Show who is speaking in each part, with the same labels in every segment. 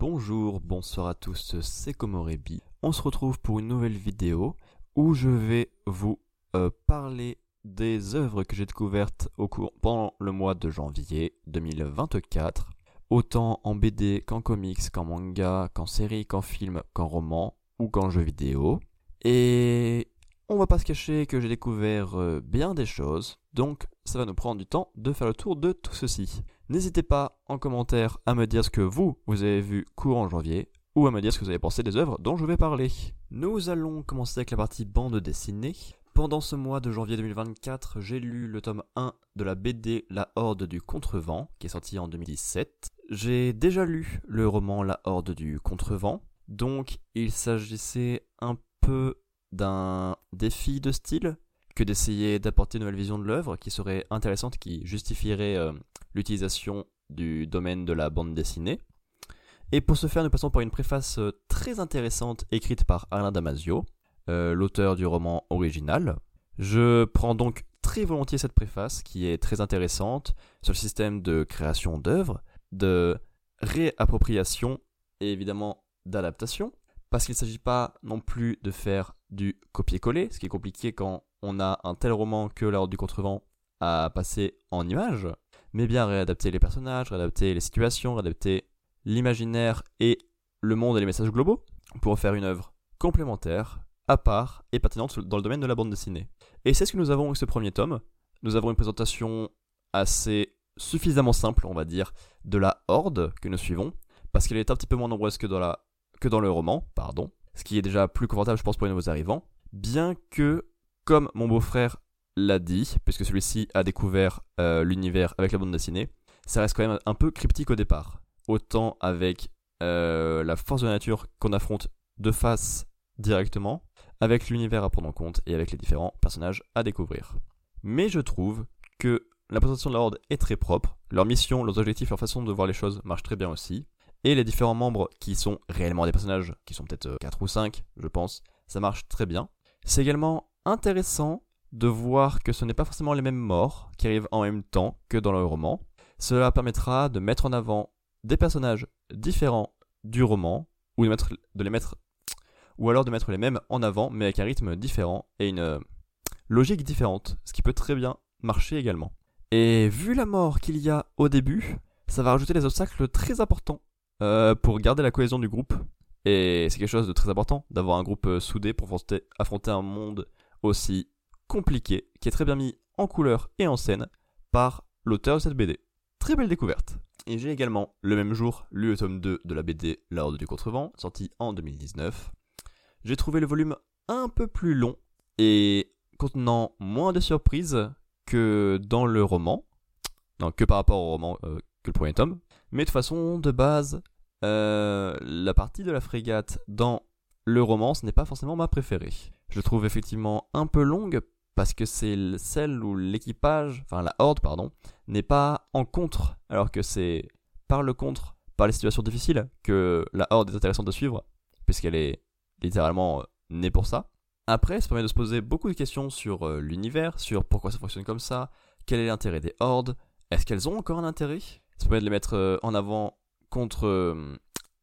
Speaker 1: Bonjour, bonsoir à tous, c'est Komorebi. On se retrouve pour une nouvelle vidéo où je vais vous euh, parler des œuvres que j'ai découvertes pendant le mois de janvier 2024, autant en BD qu'en comics, qu'en manga, qu'en série, qu'en film, qu'en roman ou qu'en jeu vidéo. Et on va pas se cacher que j'ai découvert euh, bien des choses, donc ça va nous prendre du temps de faire le tour de tout ceci. N'hésitez pas en commentaire à me dire ce que vous, vous avez vu courant janvier, ou à me dire ce que vous avez pensé des œuvres dont je vais parler. Nous allons commencer avec la partie bande dessinée. Pendant ce mois de janvier 2024, j'ai lu le tome 1 de la BD La Horde du Contrevent, qui est sorti en 2017. J'ai déjà lu le roman La Horde du Contrevent, donc il s'agissait un peu d'un défi de style que d'essayer d'apporter une nouvelle vision de l'œuvre qui serait intéressante, qui justifierait euh, l'utilisation du domaine de la bande dessinée. Et pour ce faire, nous passons par une préface euh, très intéressante écrite par Alain Damasio, euh, l'auteur du roman original. Je prends donc très volontiers cette préface qui est très intéressante sur le système de création d'œuvres, de réappropriation et évidemment d'adaptation, parce qu'il ne s'agit pas non plus de faire du copier-coller, ce qui est compliqué quand on a un tel roman que l'ordre du contrevent à passer en images, mais bien réadapter les personnages, réadapter les situations, réadapter l'imaginaire et le monde et les messages globaux pour faire une œuvre complémentaire, à part et pertinente dans le domaine de la bande dessinée. Et c'est ce que nous avons avec ce premier tome. Nous avons une présentation assez suffisamment simple, on va dire, de la horde que nous suivons, parce qu'elle est un petit peu moins nombreuse que dans, le roman, pardon, ce qui est déjà plus confortable, je pense, pour les nouveaux arrivants, bien que, comme mon beau-frère l'a dit, puisque celui-ci a découvert euh, l'univers avec la bande dessinée, ça reste quand même un peu cryptique au départ. Autant avec euh, la force de la nature qu'on affronte de face directement, avec l'univers à prendre en compte et avec les différents personnages à découvrir. Mais je trouve que la présentation de la Horde est très propre, leur mission, leurs objectifs, leur façon de voir les choses marchent très bien aussi, et les différents membres qui sont réellement des personnages, qui sont peut-être 4 euh, ou 5, je pense, ça marche très bien. C'est également intéressant de voir que ce n'est pas forcément les mêmes morts qui arrivent en même temps que dans le roman. Cela permettra de mettre en avant des personnages différents du roman, ou de, mettre, de les mettre, ou alors de mettre les mêmes en avant, mais avec un rythme différent et une euh, logique différente, ce qui peut très bien marcher également. Et vu la mort qu'il y a au début, ça va rajouter des obstacles très importants euh, pour garder la cohésion du groupe. Et c'est quelque chose de très important d'avoir un groupe euh, soudé pour affronter un monde aussi compliqué, qui est très bien mis en couleur et en scène par l'auteur de cette BD. Très belle découverte. Et j'ai également, le même jour, lu le tome 2 de la BD L'Ordre du Contrevent, sorti en 2019. J'ai trouvé le volume un peu plus long et contenant moins de surprises que dans le roman. Non, que par rapport au roman euh, que le premier tome. Mais de façon, de base, euh, la partie de la frégate dans le roman, ce n'est pas forcément ma préférée. Je trouve effectivement un peu longue parce que c'est celle où l'équipage, enfin la horde, pardon, n'est pas en contre, alors que c'est par le contre, par les situations difficiles, que la horde est intéressante de suivre, puisqu'elle est littéralement euh, née pour ça. Après, ça permet de se poser beaucoup de questions sur euh, l'univers, sur pourquoi ça fonctionne comme ça, quel est l'intérêt des hordes, est-ce qu'elles ont encore un intérêt? Ça permet de les mettre euh, en avant contre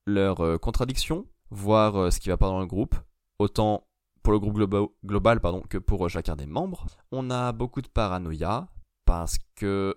Speaker 1: leurs contradictions, voir ce qui va pas dans le groupe, autant pour le groupe global pardon, que pour euh, chacun des membres. On a beaucoup de paranoïa parce que,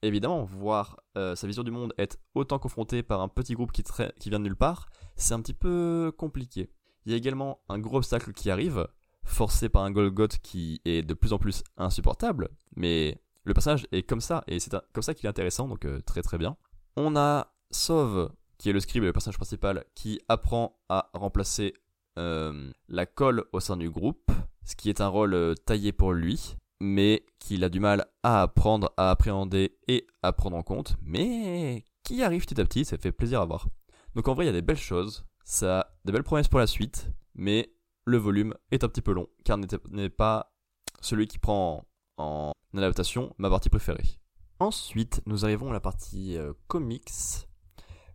Speaker 1: évidemment, voir euh, sa vision du monde être autant confrontée par un petit groupe qui, qui vient de nulle part, c'est un petit peu compliqué. Il y a également un gros obstacle qui arrive, forcé par un Golgoth qui est de plus en plus insupportable, mais le personnage est comme ça, et c'est comme ça qu'il est intéressant, donc euh, très très bien. On a Sauve, qui est le scribe et le personnage principal, qui apprend à remplacer euh, la colle au sein du groupe, ce qui est un rôle euh, taillé pour lui, mais qu'il a du mal à apprendre, à appréhender et à prendre en compte, mais qui arrive petit à petit, ça fait plaisir à voir. Donc en vrai, il y a des belles choses, ça a des belles promesses pour la suite, mais le volume est un petit peu long, car n'est pas celui qui prend en adaptation ma partie préférée. Ensuite, nous arrivons à la partie euh, comics,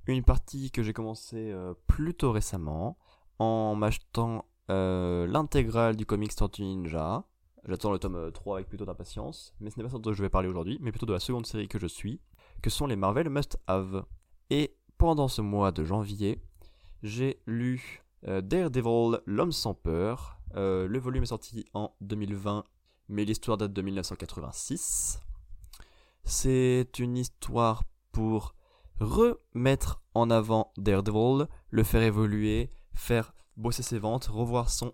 Speaker 1: une partie que j'ai commencé plutôt récemment, en m'achetant euh, l'intégrale du comics Tortue Ninja. J'attends le tome 3 avec plutôt d'impatience, mais ce n'est pas ça dont je vais parler aujourd'hui, mais plutôt de la seconde série que je suis, que sont les Marvel Must Have. Et pendant ce mois de janvier, j'ai lu euh, Daredevil, L'homme sans peur. Euh, le volume est sorti en 2020, mais l'histoire date de 1986. C'est une histoire pour remettre en avant Daredevil, le faire évoluer, faire bosser ses ventes, revoir son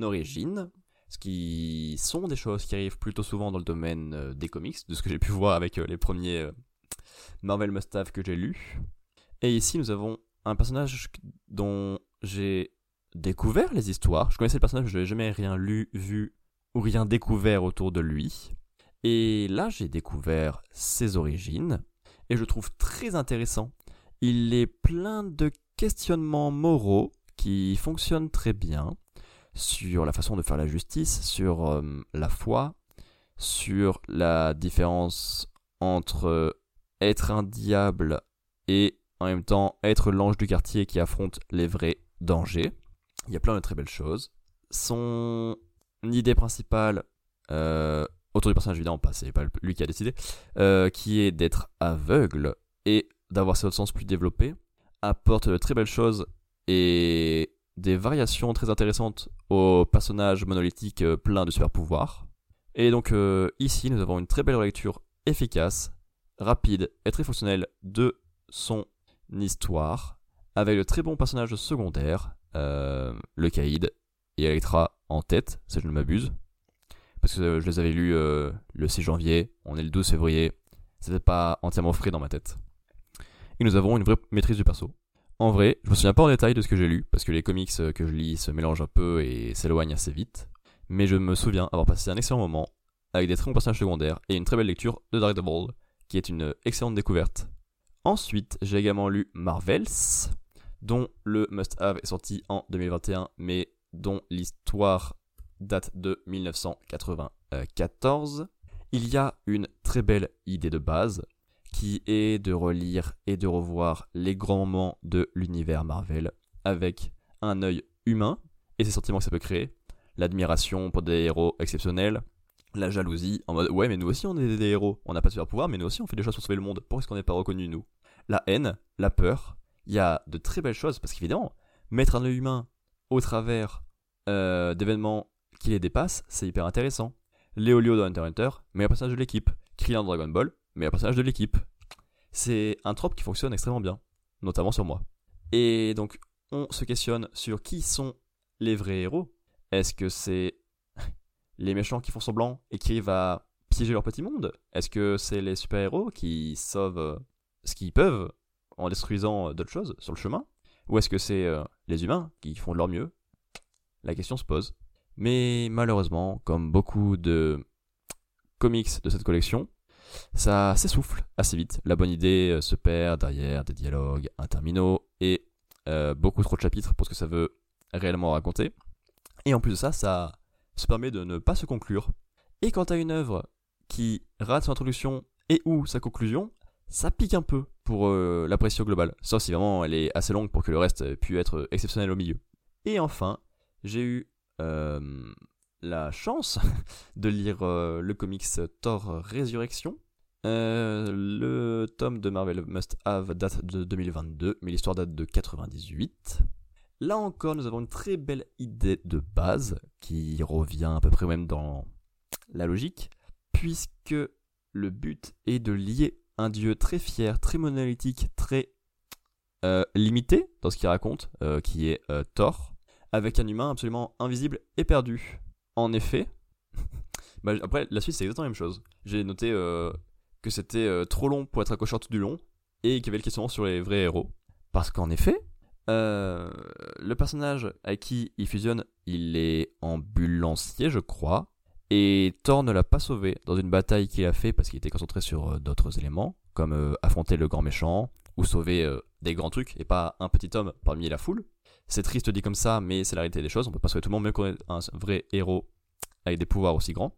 Speaker 1: origine, ce qui sont des choses qui arrivent plutôt souvent dans le domaine euh, des comics, de ce que j'ai pu voir avec les premiers Marvel Must que j'ai lus. Et ici, nous avons un personnage dont j'ai découvert les histoires. Je connaissais le personnage, je n'avais jamais rien lu, vu ou rien découvert autour de lui. Et là, j'ai découvert ses origines et je trouve très intéressant. Il est plein de questionnements moraux qui fonctionnent très bien sur la façon de faire la justice, sur euh, la foi, sur la différence entre être un diable et en même temps être l'ange du quartier qui affronte les vrais dangers. Il y a plein de très belles choses. Son idée principale, euh, autour du personnage évidemment, pas c'est pas lui qui a décidé, euh, qui est d'être aveugle et d'avoir ses sens plus développés, apporte de très belles choses et des variations très intéressantes au personnage monolithique euh, plein de super pouvoirs. Et donc ici, nous avons une très belle relecture efficace, rapide et très fonctionnelle de son histoire, avec le très bon personnage secondaire, euh, le Caïd, et Electra en tête, si je ne m'abuse. Parce que je les avais lus euh, le 6 janvier, on est le 12 février, c'était pas entièrement frais dans ma tête. Et nous avons une vraie maîtrise du perso. En vrai, je me souviens pas en détail de ce que j'ai lu, parce que les comics euh, que je lis se mélangent un peu et s'éloignent assez vite. Mais je me souviens avoir passé un excellent moment, avec des très bons personnages secondaires, et une très belle lecture de Daredevil, qui est une excellente découverte. Ensuite, j'ai également lu Marvels, dont le must-have est sorti en 2021, mais dont l'histoire date de 1994. Il y a une très belle idée de base, qui est de relire et de revoir les grands moments de l'univers Marvel avec un œil humain et ses sentiments que ça peut créer, l'admiration pour des héros exceptionnels, la jalousie, en mode ouais mais nous aussi on est des héros, on n'a pas de super pouvoir mais nous aussi on fait des choses pour sauver le monde, pourquoi est-ce qu'on n'est pas reconnu nous? La haine, la peur, il y a de très belles choses parce qu'évidemment, mettre un œil humain au travers euh, d'événements qui les dépassent, c'est hyper intéressant. Léolio dans Hunter Hunter, un personnage de l'équipe. Krillin dans Dragon Ball, mais un personnage de l'équipe. C'est un trope qui fonctionne extrêmement bien, notamment sur moi. Et donc, on se questionne sur qui sont les vrais héros. Est-ce que c'est les méchants qui font semblant et qui arrivent à piéger leur petit monde? Est-ce que c'est les super-héros qui sauvent euh, ce qu'ils peuvent en détruisant euh, d'autres choses sur le chemin? Ou est-ce que c'est euh, les humains qui font de leur mieux? La question se pose. Mais malheureusement, comme beaucoup de comics de cette collection, ça s'essouffle assez vite. La bonne idée se perd derrière des dialogues interminaux et beaucoup trop de chapitres pour ce que ça veut réellement raconter. Et en plus de ça, ça se permet de ne pas se conclure. Et quant à une œuvre qui rate son introduction et ou sa conclusion, ça pique un peu pour euh, l'appréciation globale. Sauf si vraiment elle est assez longue pour que le reste puisse être exceptionnel au milieu. Et enfin, j'ai eu euh, la chance de lire euh, le comics Thor Résurrection. le tome de Marvel Must Have date de 2022, mais l'histoire date de 98. Là encore, nous avons une très belle idée de base qui revient à peu près même dans la logique, puisque le but est de lier un dieu très fier, très monolithique, très euh, limité dans ce qu'il raconte, euh, qui est euh, Thor, avec un humain absolument invisible et perdu. En effet, bah, après la suite c'est exactement la même chose. J'ai noté que c'était trop long pour être accrocheur tout du long et qu'il y avait le questionnement sur les vrais héros. Parce qu'en effet, euh, le personnage à qui il fusionne, il est ambulancier, je crois. Et Thor ne l'a pas sauvé dans une bataille qu'il a fait parce qu'il était concentré sur euh, d'autres éléments, comme euh, affronter le grand méchant ou sauver des grands trucs et pas un petit homme parmi la foule. C'est triste dit comme ça, mais c'est la réalité des choses. On peut pas sauver tout le monde, même qu'on est un vrai héros avec des pouvoirs aussi grands.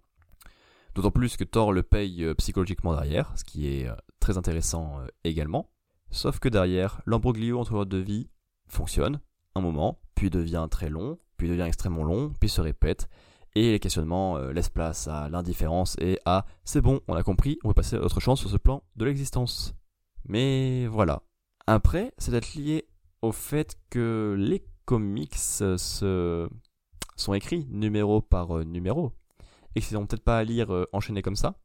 Speaker 1: D'autant plus que Thor le paye psychologiquement derrière, ce qui est très intéressant également. Sauf que derrière, l'embroglio entre de vie fonctionne un moment, puis devient très long, puis devient extrêmement long, puis se répète, et les questionnements euh, laissent place à l'indifférence et à c'est bon, on a compris, on peut passer à autre chose sur ce plan de l'existence. Mais voilà. Après, c'est peut-être lié au fait que les comics se... sont écrits numéro par numéro et qu'ils n'ont peut-être pas à lire enchaîné comme ça.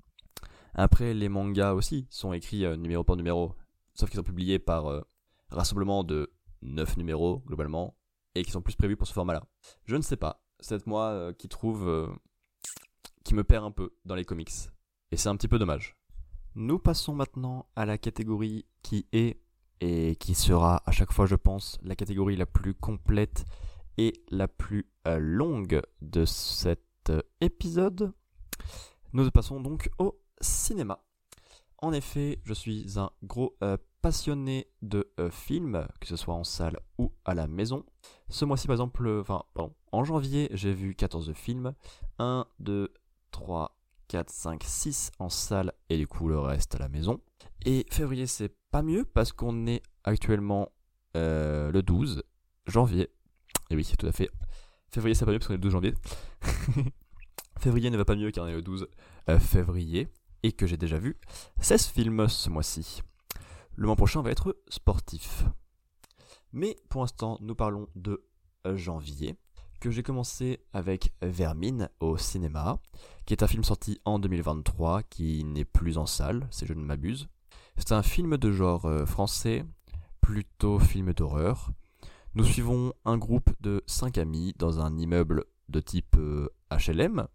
Speaker 1: Après, les mangas aussi sont écrits numéro par numéro, sauf qu'ils sont publiés par rassemblement de 9 numéros globalement et qui sont plus prévus pour ce format-là. Je ne sais pas. C'est peut-être moi qui trouve qui me perd un peu dans les comics. Et c'est un petit peu dommage. Nous passons maintenant à la catégorie qui est et qui sera à chaque fois, je pense, la catégorie la plus complète et la plus euh, longue de cet euh, épisode. Nous passons donc au cinéma. En effet, je suis un gros euh, passionné de films, que ce soit en salle ou à la maison. Ce mois-ci, par exemple, enfin, en janvier, j'ai vu 14 films. 1, 2, 3, 4, 5, 6 en salle et du coup le reste à la maison. Et février, c'est pas mieux parce qu'on est actuellement euh, le 12 janvier. Et oui, tout à fait. Février, c'est pas mieux parce qu'on est le 12 janvier. février ne va pas mieux car on est le 12 euh, février et que j'ai déjà vu 16 films ce mois-ci. Le mois prochain va être sportif. Mais pour l'instant, nous parlons de euh, janvier que j'ai commencé avec Vermine au cinéma, qui est un film sorti en 2023, qui n'est plus en salle, si je ne m'abuse. C'est un film de genre euh, français, plutôt film d'horreur. Nous suivons un groupe de 5 amis dans un immeuble de type HLM, euh,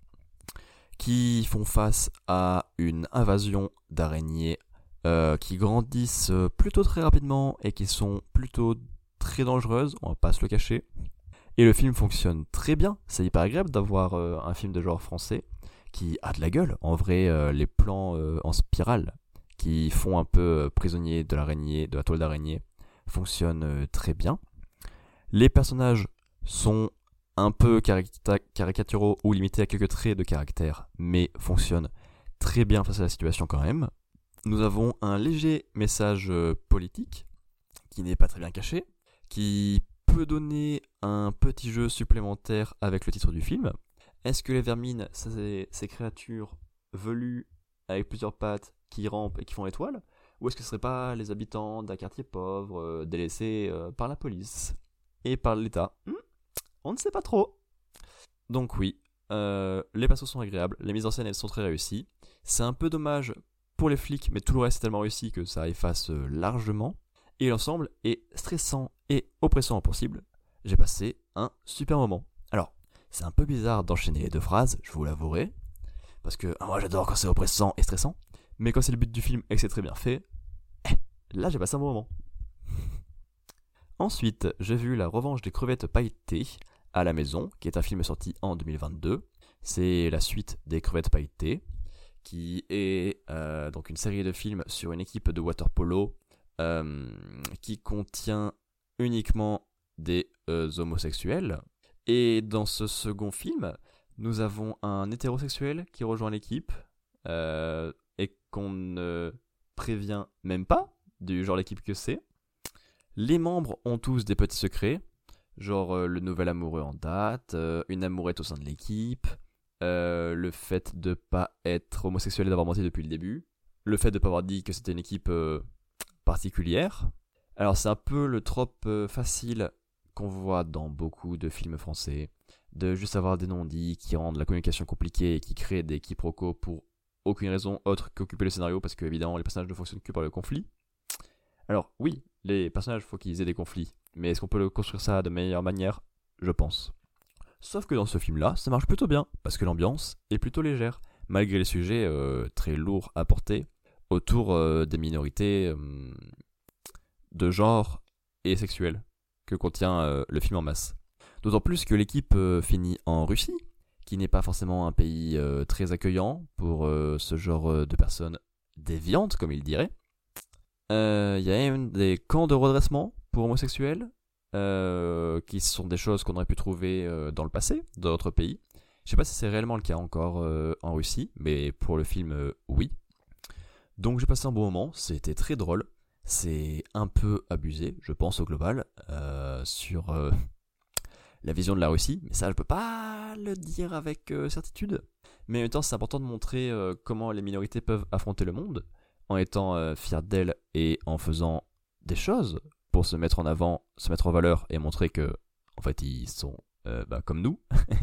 Speaker 1: qui font face à une invasion d'araignées euh, qui grandissent plutôt très rapidement et qui sont plutôt très dangereuses, on va pas se le cacher. Et le film fonctionne très bien. C'est hyper agréable d'avoir euh, un film de genre français qui a de la gueule. En vrai, euh, les plans euh, en spirale qui font un peu prisonnier de l'araignée, de la toile d'araignée, fonctionnent très bien. Les personnages sont un peu caricaturaux ou limités à quelques traits de caractère, mais fonctionnent très bien face à la situation quand même. Nous avons un léger message politique qui n'est pas très bien caché, qui donner un petit jeu supplémentaire avec le titre du film? Est-ce que les vermines, c'est ces créatures velues avec plusieurs pattes qui rampent et qui font l'étoile? Ou est-ce que ce serait pas les habitants d'un quartier pauvre, euh, délaissés euh, par la police et par l'État? Hmm On ne sait pas trop. Donc oui, euh, les passos sont agréables, les mises en scène elles sont très réussies. C'est un peu dommage pour les flics, mais tout le reste est tellement réussi que ça efface largement et l'ensemble est stressant et oppressant possible. J'ai passé un super moment. Alors, c'est un peu bizarre d'enchaîner les deux phrases, je vous l'avouerai, parce que moi j'adore quand c'est oppressant et stressant, mais quand c'est le but du film et que c'est très bien fait, eh, là j'ai passé un bon moment. Ensuite, j'ai vu La Revanche des crevettes pailletées à la maison, qui est un film sorti en 2022. C'est la suite des crevettes pailletées, qui est euh, donc une série de films sur une équipe de water polo euh, qui contient uniquement des euh, homosexuels. Et dans ce second film, nous avons un hétérosexuel qui rejoint l'équipe euh, et qu'on ne prévient même pas du genre l'équipe que c'est. Les membres ont tous des petits secrets, genre le nouvel amoureux en date, une amourette au sein de l'équipe, le fait de pas être homosexuel et d'avoir menti depuis le début, le fait de pas avoir dit que c'était une équipe particulière. Alors c'est un peu le trope euh, facile qu'on voit dans beaucoup de films français, de juste avoir des non-dits qui rendent la communication compliquée et qui créent des quiproquos pour aucune raison autre qu'occuper le scénario parce que évidemment les personnages ne fonctionnent que par le conflit. Alors oui, les personnages faut qu'ils aient des conflits, mais est-ce qu'on peut construire ça de meilleure manière? Je pense. Sauf que dans ce film-là, ça marche plutôt bien parce que l'ambiance est plutôt légère, malgré les sujets euh, très lourds à porter autour euh, des minorités euh, de genre et sexuelles que contient euh, le film en masse. D'autant plus que l'équipe finit en Russie, qui n'est pas forcément un pays très accueillant pour ce genre de personnes déviantes, comme il dirait. Il y a des camps de redressement pour homosexuels, qui sont des choses qu'on aurait pu trouver dans le passé, dans d'autres pays. Je sais pas si c'est réellement le cas encore en Russie, mais pour le film, oui. Donc j'ai passé un bon moment, c'était très drôle. C'est un peu abusé, je pense, au global, euh, sur euh, la vision de la Russie. Mais ça, je peux pas le dire avec euh, certitude. Mais en même temps, c'est important de montrer comment les minorités peuvent affronter le monde, en étant fiers d'elles et en faisant des choses pour se mettre en avant, se mettre en valeur et montrer que, en fait, ils sont bah, comme nous.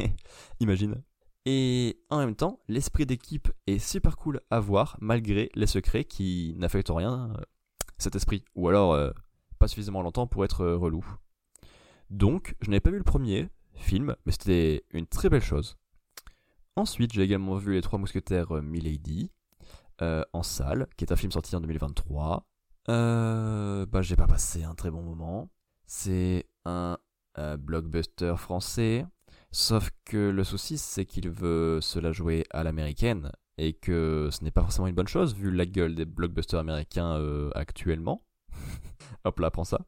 Speaker 1: Imagine. Et en même temps, l'esprit d'équipe est super cool à voir malgré les secrets qui n'affectent rien euh, cet esprit. Ou alors euh, pas suffisamment longtemps pour être relou. Donc, je n'avais pas vu le premier film, mais c'était une très belle chose. Ensuite, j'ai également vu Les Trois Mousquetaires Milady en salle, qui est un film sorti en 2023. Euh, bah, j'ai pas passé un très bon moment. C'est un blockbuster français. Sauf que le souci, c'est qu'il veut se la jouer à l'américaine et que ce n'est pas forcément une bonne chose vu la gueule des blockbusters américains euh, actuellement. Hop là, prends ça.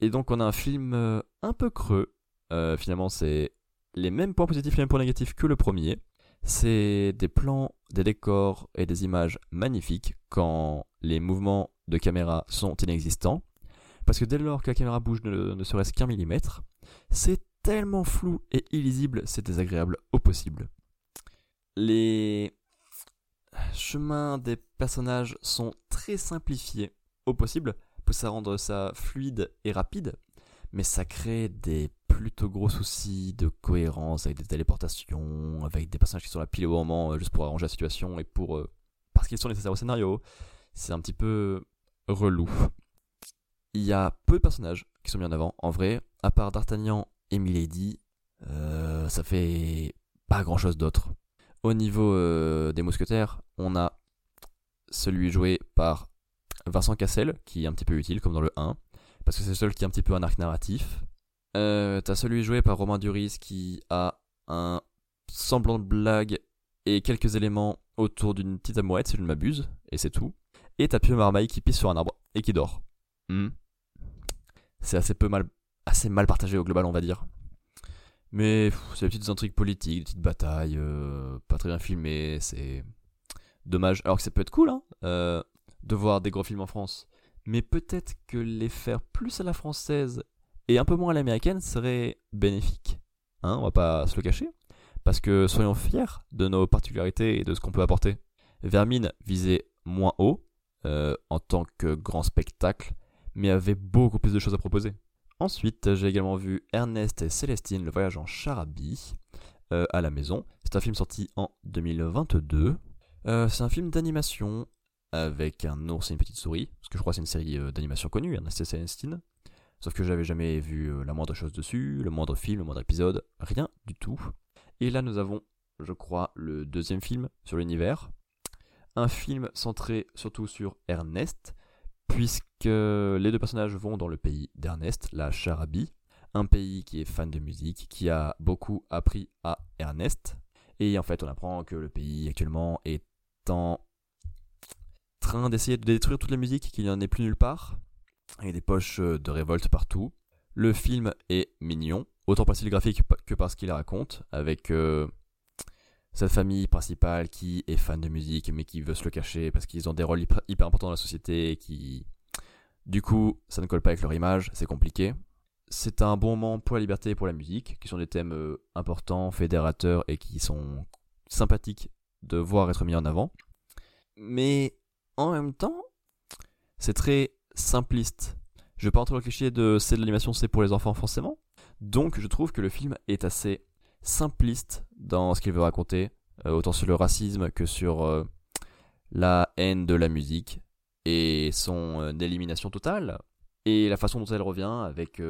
Speaker 1: Et donc on a un film euh, un peu creux. Euh, finalement, c'est les mêmes points positifs et les mêmes points négatifs que le premier. C'est des plans, des décors et des images magnifiques quand les mouvements de caméra sont inexistants. Parce que dès lors que la caméra bouge ne, serait-ce qu'un millimètre, c'est tellement flou et illisible, c'est désagréable au possible. Les chemins des personnages sont très simplifiés au possible, pour ça rendre ça fluide et rapide, mais ça crée des plutôt gros soucis de cohérence avec des téléportations, avec des personnages qui sont là pile au moment euh, juste pour arranger la situation et pour euh, parce qu'ils sont nécessaires au scénario. C'est un petit peu relou. Il y a peu de personnages qui sont mis en avant. En vrai, à part D'Artagnan et Milady, euh, ça fait pas grand chose d'autre. Au niveau euh, des mousquetaires, on a celui joué par Vincent Cassel, qui est un petit peu utile, comme dans le 1, parce que c'est le seul qui a un petit peu un arc narratif. Euh, T'as celui joué par Romain Duris, qui a un semblant de blague et quelques éléments autour d'une petite amourette, si je ne m'abuse, et c'est tout. Et t'as Pio Marmaille qui pisse sur un arbre et qui dort. Hmm. C'est assez peu mal, assez mal partagé au global, on va dire. Mais c'est des petites intrigues politiques, des petites batailles, euh, pas très bien filmées, c'est dommage. Alors que ça peut être cool, hein, euh, de voir des gros films en France. Mais peut-être que les faire plus à la française et un peu moins à l'américaine serait bénéfique. Hein, on va pas se le cacher. Parce que soyons fiers de nos particularités et de ce qu'on peut apporter. Vermine visait moins haut, euh, en tant que grand spectacle, mais avait beaucoup plus de choses à proposer. Ensuite, j'ai également vu Ernest et Célestine, le voyage en Charabie, euh, à la maison. C'est un film sorti en 2022. Euh, c'est un film d'animation avec un ours et une petite souris, parce que je crois que c'est une série d'animation connue, Ernest et Célestine. Sauf que j'avais jamais vu la moindre chose dessus, le moindre film, le moindre épisode, rien du tout. Et là, nous avons, je crois, le deuxième film sur l'univers, un film centré surtout sur Ernest, puisque les deux personnages vont dans le pays d'Ernest, la Charabie, un pays qui est fan de musique, qui a beaucoup appris à Ernest. Et en fait, on apprend que le pays actuellement est en train d'essayer de détruire toute la musique, qu'il n'y en ait plus nulle part. Il y a des poches de révolte partout. Le film est mignon, autant par le graphique que par ce qu'il raconte, avec euh, cette famille principale qui est fan de musique mais qui veut se le cacher parce qu'ils ont des rôles hyper, importants dans la société et qui du coup ça ne colle pas avec leur image, c'est compliqué. C'est un bon moment pour la liberté et pour la musique, qui sont des thèmes euh, importants, fédérateurs et qui sont sympathiques de voir être mis en avant. Mais en même temps, c'est très simpliste. Je vais pas entrer dans le cliché de c'est de l'animation, c'est pour les enfants forcément. Donc je trouve que le film est assez simpliste dans ce qu'il veut raconter, euh, autant sur le racisme que sur euh, la haine de la musique et son euh, élimination totale, et la façon dont elle revient avec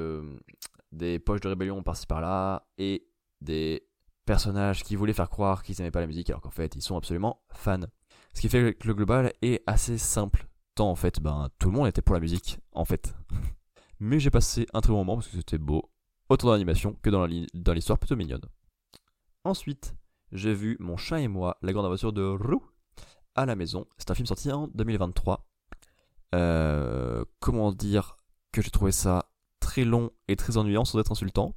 Speaker 1: des poches de rébellion par-ci par-là, et des personnages qui voulaient faire croire qu'ils n'aimaient pas la musique alors qu'en fait ils sont absolument fans. Ce qui fait que le global est assez simple, tant en fait ben, tout le monde était pour la musique, en fait. Mais j'ai passé un très bon moment parce que c'était beau, autant dans l'animation que dans l'histoire plutôt mignonne. Ensuite, j'ai vu Mon chat et moi, la grande aventure de Roux à la maison. C'est un film sorti en 2023. Euh, comment dire que j'ai trouvé ça très long et très ennuyant sans être insultant?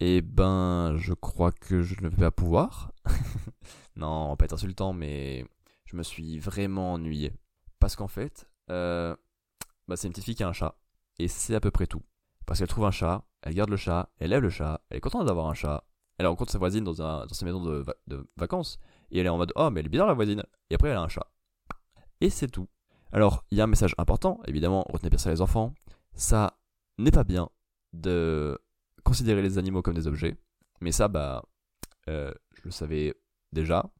Speaker 1: Eh ben, je crois que je ne vais pas pouvoir. non, pas être insultant, mais je me suis vraiment ennuyé. Parce qu'en fait, euh, bah, c'est une petite fille qui a un chat. Et c'est à peu près tout. Parce qu'elle trouve un chat, elle garde le chat, elle lève le chat, elle est contente d'avoir un chat, elle rencontre sa voisine dans, un, dans sa maison de, vacances. Et elle est en mode Oh, mais elle est bizarre la voisine. Et après, elle a un chat. Et c'est tout. Alors, il y a un message important, évidemment, retenez bien ça les enfants. Ça n'est pas bien de considérer les animaux comme des objets. Mais ça, bah, euh, je le savais déjà.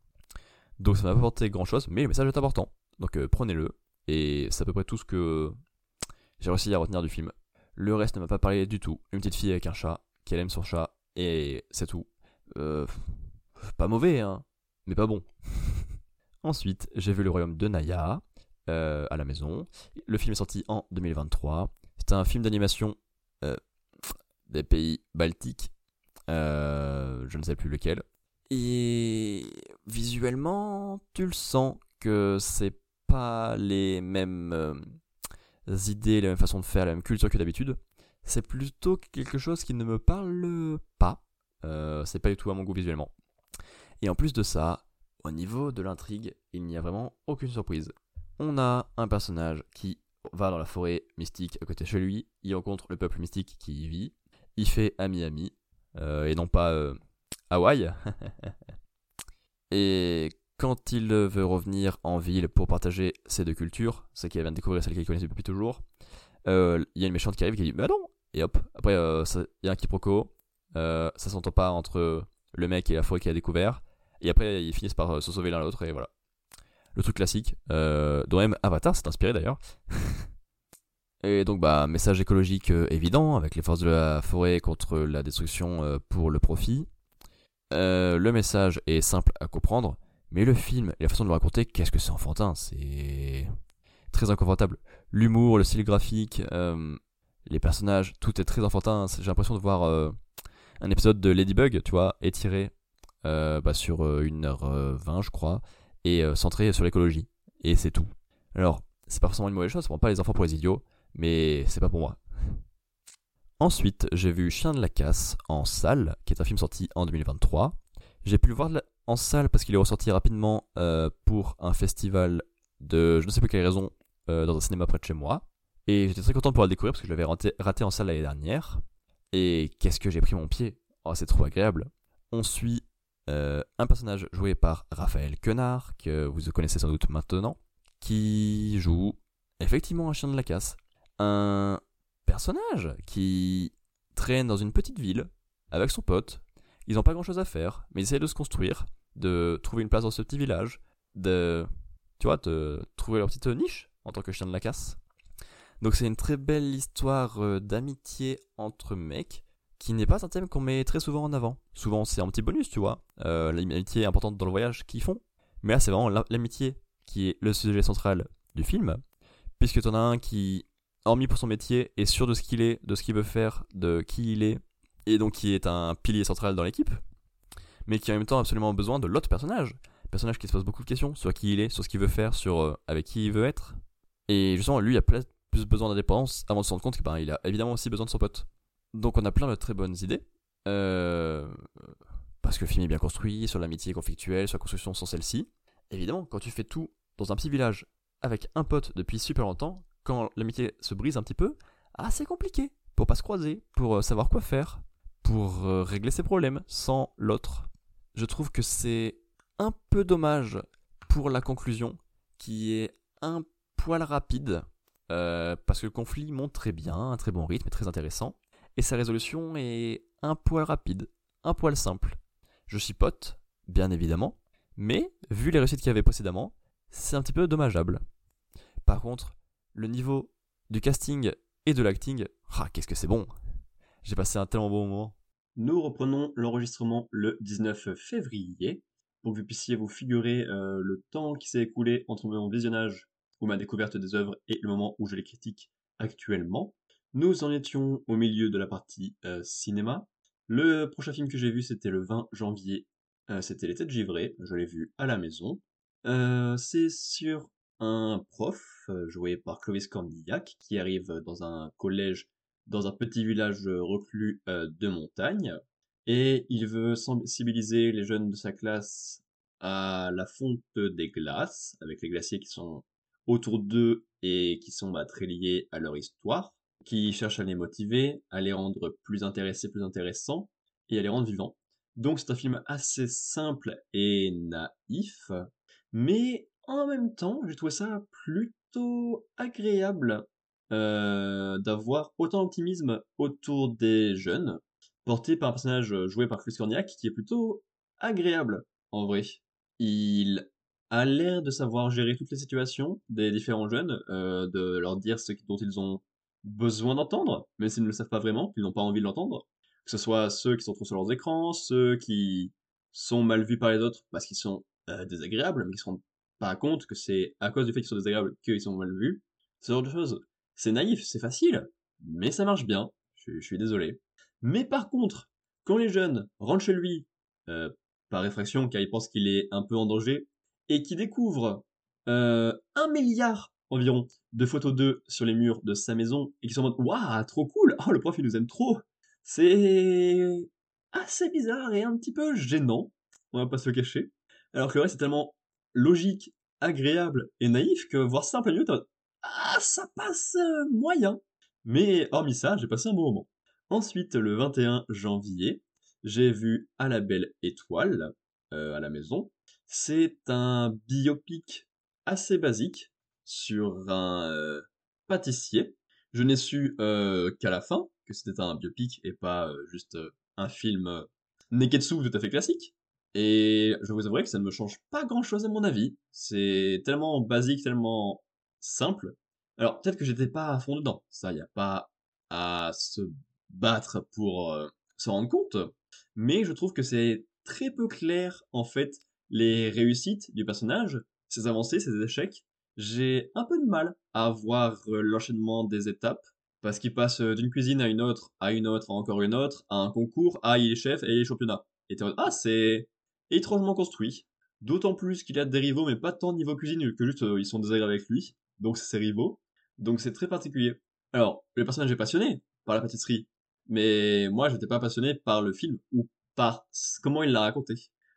Speaker 1: Donc ça m'a pas apporté grand chose, mais le message est important. Donc euh, prenez-le. Et c'est à peu près tout ce que j'ai réussi à retenir du film. Le reste ne m'a pas parlé du tout. Une petite fille avec un chat, qui aime son chat, et c'est tout. Euh, pas mauvais, hein, mais pas bon. Ensuite, j'ai vu Le Royaume de Naya euh, à la maison. Le film est sorti en 2023. C'est un film d'animation euh, des pays baltiques. je ne sais plus lequel. Et visuellement, tu le sens que c'est pas les mêmes idées, la même façon de faire, la même culture que d'habitude. C'est plutôt quelque chose qui ne me parle pas. Euh, c'est pas du tout à mon goût visuellement. Et en plus de ça, au niveau de l'intrigue, il n'y a vraiment aucune surprise. On a un personnage qui va dans la forêt mystique à côté de chez lui, il rencontre le peuple mystique qui y vit, il fait ami-ami, euh, et non pas euh, Hawaï. et quand il veut revenir en ville pour partager ses deux cultures, c'est qu'il vient de découvrir celle qu'il connaissait depuis toujours, euh, il y a une méchante qui arrive qui dit Bah non Et hop, après il y a un quiproquo, euh, ça s'entend pas entre le mec et la forêt qu'il a découvert, et après ils finissent par se sauver l'un l'autre, et voilà. Le truc classique, dont même Avatar s'est inspiré d'ailleurs. et donc, bah, message écologique évident, avec les forces de la forêt contre la destruction pour le profit. le message est simple à comprendre mais le film et la façon de le raconter, qu'est-ce que c'est enfantin C'est très inconfortable. L'humour, le style graphique, euh, les personnages, tout est très enfantin. J'ai l'impression de voir euh, un épisode de Ladybug, tu vois, étiré euh, bah, sur 1h20, je crois, et centré sur l'écologie. Et c'est tout. Alors, c'est pas forcément une mauvaise chose, ça prend pas les enfants pour les idiots, mais c'est pas pour moi. Ensuite, j'ai vu Chien de la casse en salle, qui est un film sorti en 2023. J'ai pu le voir en salle parce qu'il est ressorti rapidement euh, pour un festival de je ne sais plus quelle raison euh, dans un cinéma près de chez moi. Et j'étais très content de pouvoir le découvrir parce que je l'avais raté, en salle l'année dernière. Et qu'est-ce que j'ai pris mon pied? Oh, c'est trop agréable. On suit euh, un personnage joué par Raphaël Quenard, que vous connaissez sans doute maintenant, qui joue effectivement un chien de la casse. Un personnage qui traîne dans une petite ville avec son pote ils n'ont pas grand chose à faire, mais ils essayent de se construire, de trouver une place dans ce petit village, de, tu vois, de trouver leur petite niche en tant que chien de la casse. Donc c'est une très belle histoire euh, d'amitié entre mecs, qui n'est pas un thème qu'on met très souvent en avant. Souvent c'est un petit bonus, tu vois, euh, l'amitié importante dans le voyage qu'ils font. Mais là c'est vraiment l'amitié qui est le sujet central du film, puisque tu en as un qui, hormis pour son métier, est sûr de ce qu'il est, de ce qu'il veut faire, de qui il est, et donc qui est un pilier central dans l'équipe, mais qui a en même temps absolument besoin de l'autre personnage. Personnage qui se pose beaucoup de questions sur qui il est, sur ce qu'il veut faire, sur euh, avec qui il veut être. Et justement, lui, il a plus besoin d'indépendance avant de se rendre compte qu'il ben, a évidemment aussi besoin de son pote. Donc on a plein de très bonnes idées. Euh, parce que le film est bien construit, sur l'amitié conflictuelle, sur la construction sans celle-ci. Évidemment, quand tu fais tout dans un petit village avec un pote depuis super longtemps, quand l'amitié se brise un petit peu, ah c'est compliqué pour pas se croiser, pour euh, savoir quoi faire, pour euh, régler ses problèmes sans l'autre. Je trouve que c'est un peu dommage pour la conclusion qui est un poil rapide euh, parce que le conflit monte très bien, un très bon rythme, très intéressant et sa résolution est un poil rapide, un poil simple. Je chipote, bien évidemment, mais vu les réussites qu'il y avait précédemment, c'est un petit peu dommageable. Par contre, le niveau du casting et de l'acting, ah, qu'est-ce que c'est bon j'ai passé un tellement bon moment.
Speaker 2: Nous reprenons l'enregistrement le 19 février pour que vous puissiez vous figurer euh, le temps qui s'est écoulé entre mon visionnage ou ma découverte des œuvres et le moment où je les critique actuellement. Nous en étions au milieu de la partie euh, cinéma. Le prochain film que j'ai vu, c'était le 20 janvier. Euh, c'était Les Têtes Givrées. Je l'ai vu à la maison. c'est sur un prof, joué par Clovis Cornillac, qui arrive dans un collège dans un petit village reclus euh, de montagne. Et il veut sensibiliser les jeunes de sa classe à la fonte des glaces, avec les glaciers qui sont autour d'eux et qui sont bah, très liés à leur histoire, qui cherche à les motiver, à les rendre plus intéressés, plus intéressants, et à les rendre vivants. Donc c'est un film assez simple et naïf, mais en même temps, j'ai trouvé ça plutôt agréable euh, d'avoir autant d'optimisme autour des jeunes, porté par un personnage joué par Chris Corniak qui est plutôt agréable en vrai. A l'air de savoir gérer toutes les situations des différents jeunes, euh, de leur dire ce dont ils ont besoin d'entendre, même s'ils ne le savent pas vraiment, qu'ils n'ont pas envie de l'entendre. Que ce soit ceux qui sont trop sur leurs écrans, ceux qui sont mal vus par les autres parce qu'ils sont euh, désagréables, mais qui se rendent pas compte que c'est à cause du fait qu'ils sont désagréables qu'ils sont mal vus. Ce genre de choses. C'est naïf, c'est facile, mais ça marche bien. Je, suis désolé. Mais par contre, quand les jeunes rentrent chez lui, euh, par réfraction, car ils pensent qu'il est un peu en danger, et qui découvrent euh, un milliard environ de photos d'eux sur les murs de sa maison, et qui sont en mode Waouh, trop cool Oh, le prof, il nous aime trop C'est assez bizarre et un petit peu gênant, on va pas se le cacher. Alors que le reste est tellement logique, agréable et naïf que voir ça en plein ah, ça passe euh, moyen. Mais hormis ça, j'ai passé un bon moment. Ensuite, le 21 janvier, j'ai vu À la belle étoile euh, à la maison. C'est un biopic assez basique sur un euh, pâtissier. Je n'ai su qu'à la fin que c'était un biopic et pas juste un film neketsu tout à fait classique. Et je vous avouerai que ça ne me change pas grand chose à mon avis. C'est tellement basique, tellement simple. Alors, peut-être que j'étais pas à fond dedans. Ça, il n'y a pas à se battre pour euh, s'en rendre compte. Mais je trouve que c'est très peu clair, en fait, les réussites du personnage, ses avancées, ses échecs. J'ai un peu de mal à voir euh, l'enchaînement des étapes. Parce qu'il passe euh, d'une cuisine à une autre, à une autre, à encore une autre, à un concours, à il est chef et il est championnat. Et ah, c'est étrangement construit. D'autant plus qu'il a des rivaux, mais pas tant niveau cuisine que juste ils sont désagréables avec lui donc c'est ses rivaux. Donc c'est très particulier. Alors, le personnage est passionné par la pâtisserie, mais moi j'étais pas passionné par le film ou par comment il l'a raconté.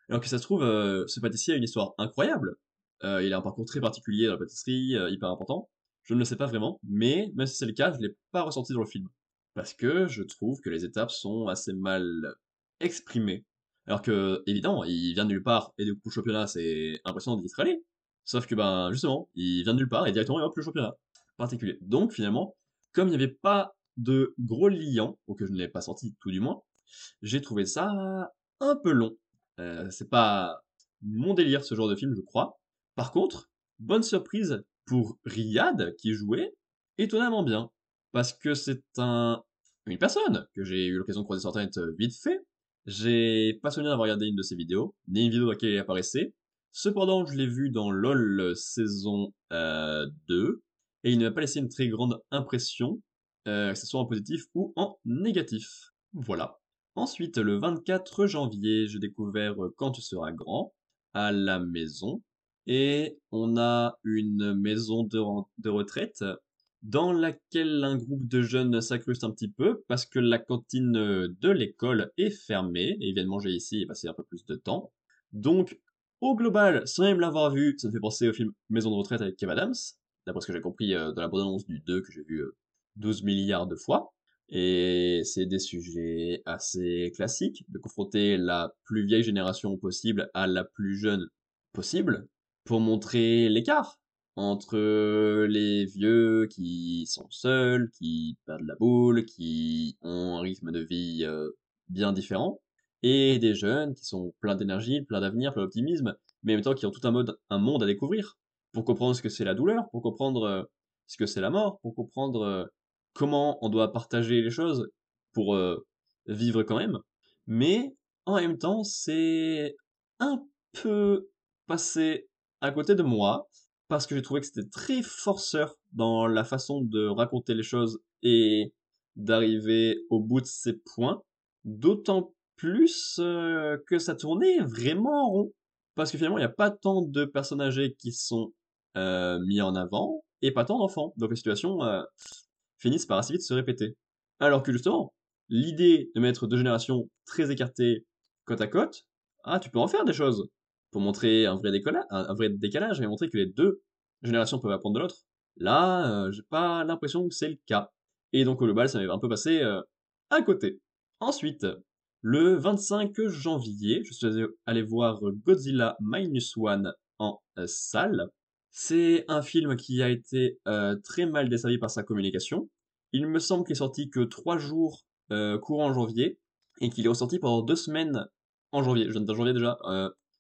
Speaker 2: Alors que ça se trouve, euh, ce pâtissier a une histoire incroyable. Euh, il a un parcours très particulier dans la pâtisserie, euh, hyper important. Je ne le sais pas vraiment, mais même si c'est le cas, je l'ai pas ressenti dans le film. Parce que je trouve que les étapes sont assez mal exprimées. Alors que, évidemment, il vient de nulle part, et du coup, le championnat, c'est impressionnant d'y être allé. Sauf que, ben, justement, il vient de nulle part et directement, il hop, le championnat particulier. Donc, finalement, comme il n'y avait pas de gros liant, ou que je ne l'ai pas senti tout du moins, j'ai trouvé ça un peu long. Euh, c'est pas mon délire ce genre de film, je crois. Par contre, bonne surprise pour Riyad qui jouait étonnamment bien. Parce que c'est un, une personne que j'ai eu l'occasion de croiser sur internet vite fait. J'ai pas souvenir d'avoir regardé une de ses vidéos, ni une vidéo dans laquelle il apparaissait. Cependant, je l'ai vu dans LOL saison 2, euh, et il ne m'a pas laissé une très grande impression, euh, que ce soit en positif ou en négatif. Voilà. Ensuite, le 24 janvier, j'ai découvert Quand tu seras grand, à la maison, et on a une maison de, retraite dans laquelle un groupe de jeunes s'incruste un petit peu parce que la cantine de l'école est fermée et ils viennent manger ici et passer un peu plus de temps. Donc au global, sans même l'avoir vu, ça me fait penser au film Maison de retraite avec Kev Adams, d'après ce que j'ai compris euh, dans la bande-annonce du 2 que j'ai vu 12 euh, milliards de fois. Et c'est des sujets assez classiques, de confronter la plus vieille génération possible à la plus jeune possible, pour montrer l'écart entre les vieux qui sont seuls, qui perdent la boule, qui ont un rythme de vie euh, bien différent, et des jeunes qui sont pleins d'énergie, pleins d'avenir, pleins d'optimisme, mais en même temps qui ont tout un, mode, un monde à découvrir pour comprendre ce que c'est la douleur, pour comprendre euh, ce que c'est la mort, pour comprendre euh, comment on doit partager les choses pour euh, vivre quand même. Mais en même temps, c'est un peu passé à côté de moi parce que j'ai trouvé que c'était très forceur dans la façon de raconter les choses et d'arriver au bout de ses points. D'autant plus euh, que ça tournait vraiment en rond. Parce que finalement, il n'y a pas tant de personnages âgés qui sont euh, mis en avant, et pas tant d'enfants. Donc les situations euh, finissent par assez vite se répéter. Alors que justement, l'idée de mettre deux générations très écartées côte à côte, ah, tu peux en faire des choses. Pour montrer un vrai, décalage et montrer que les deux générations peuvent apprendre de l'autre. Là, j'ai pas l'impression que c'est le cas. Et donc au global, ça m'est un peu passé à côté. Ensuite, le 25 janvier, je suis allé voir Godzilla Minus One en salle. C'est un film qui a été très mal desservi par sa communication. Il me semble qu'il est sorti que trois jours courant janvier et qu'il est ressorti pendant deux semaines en janvier. Je janvier déjà.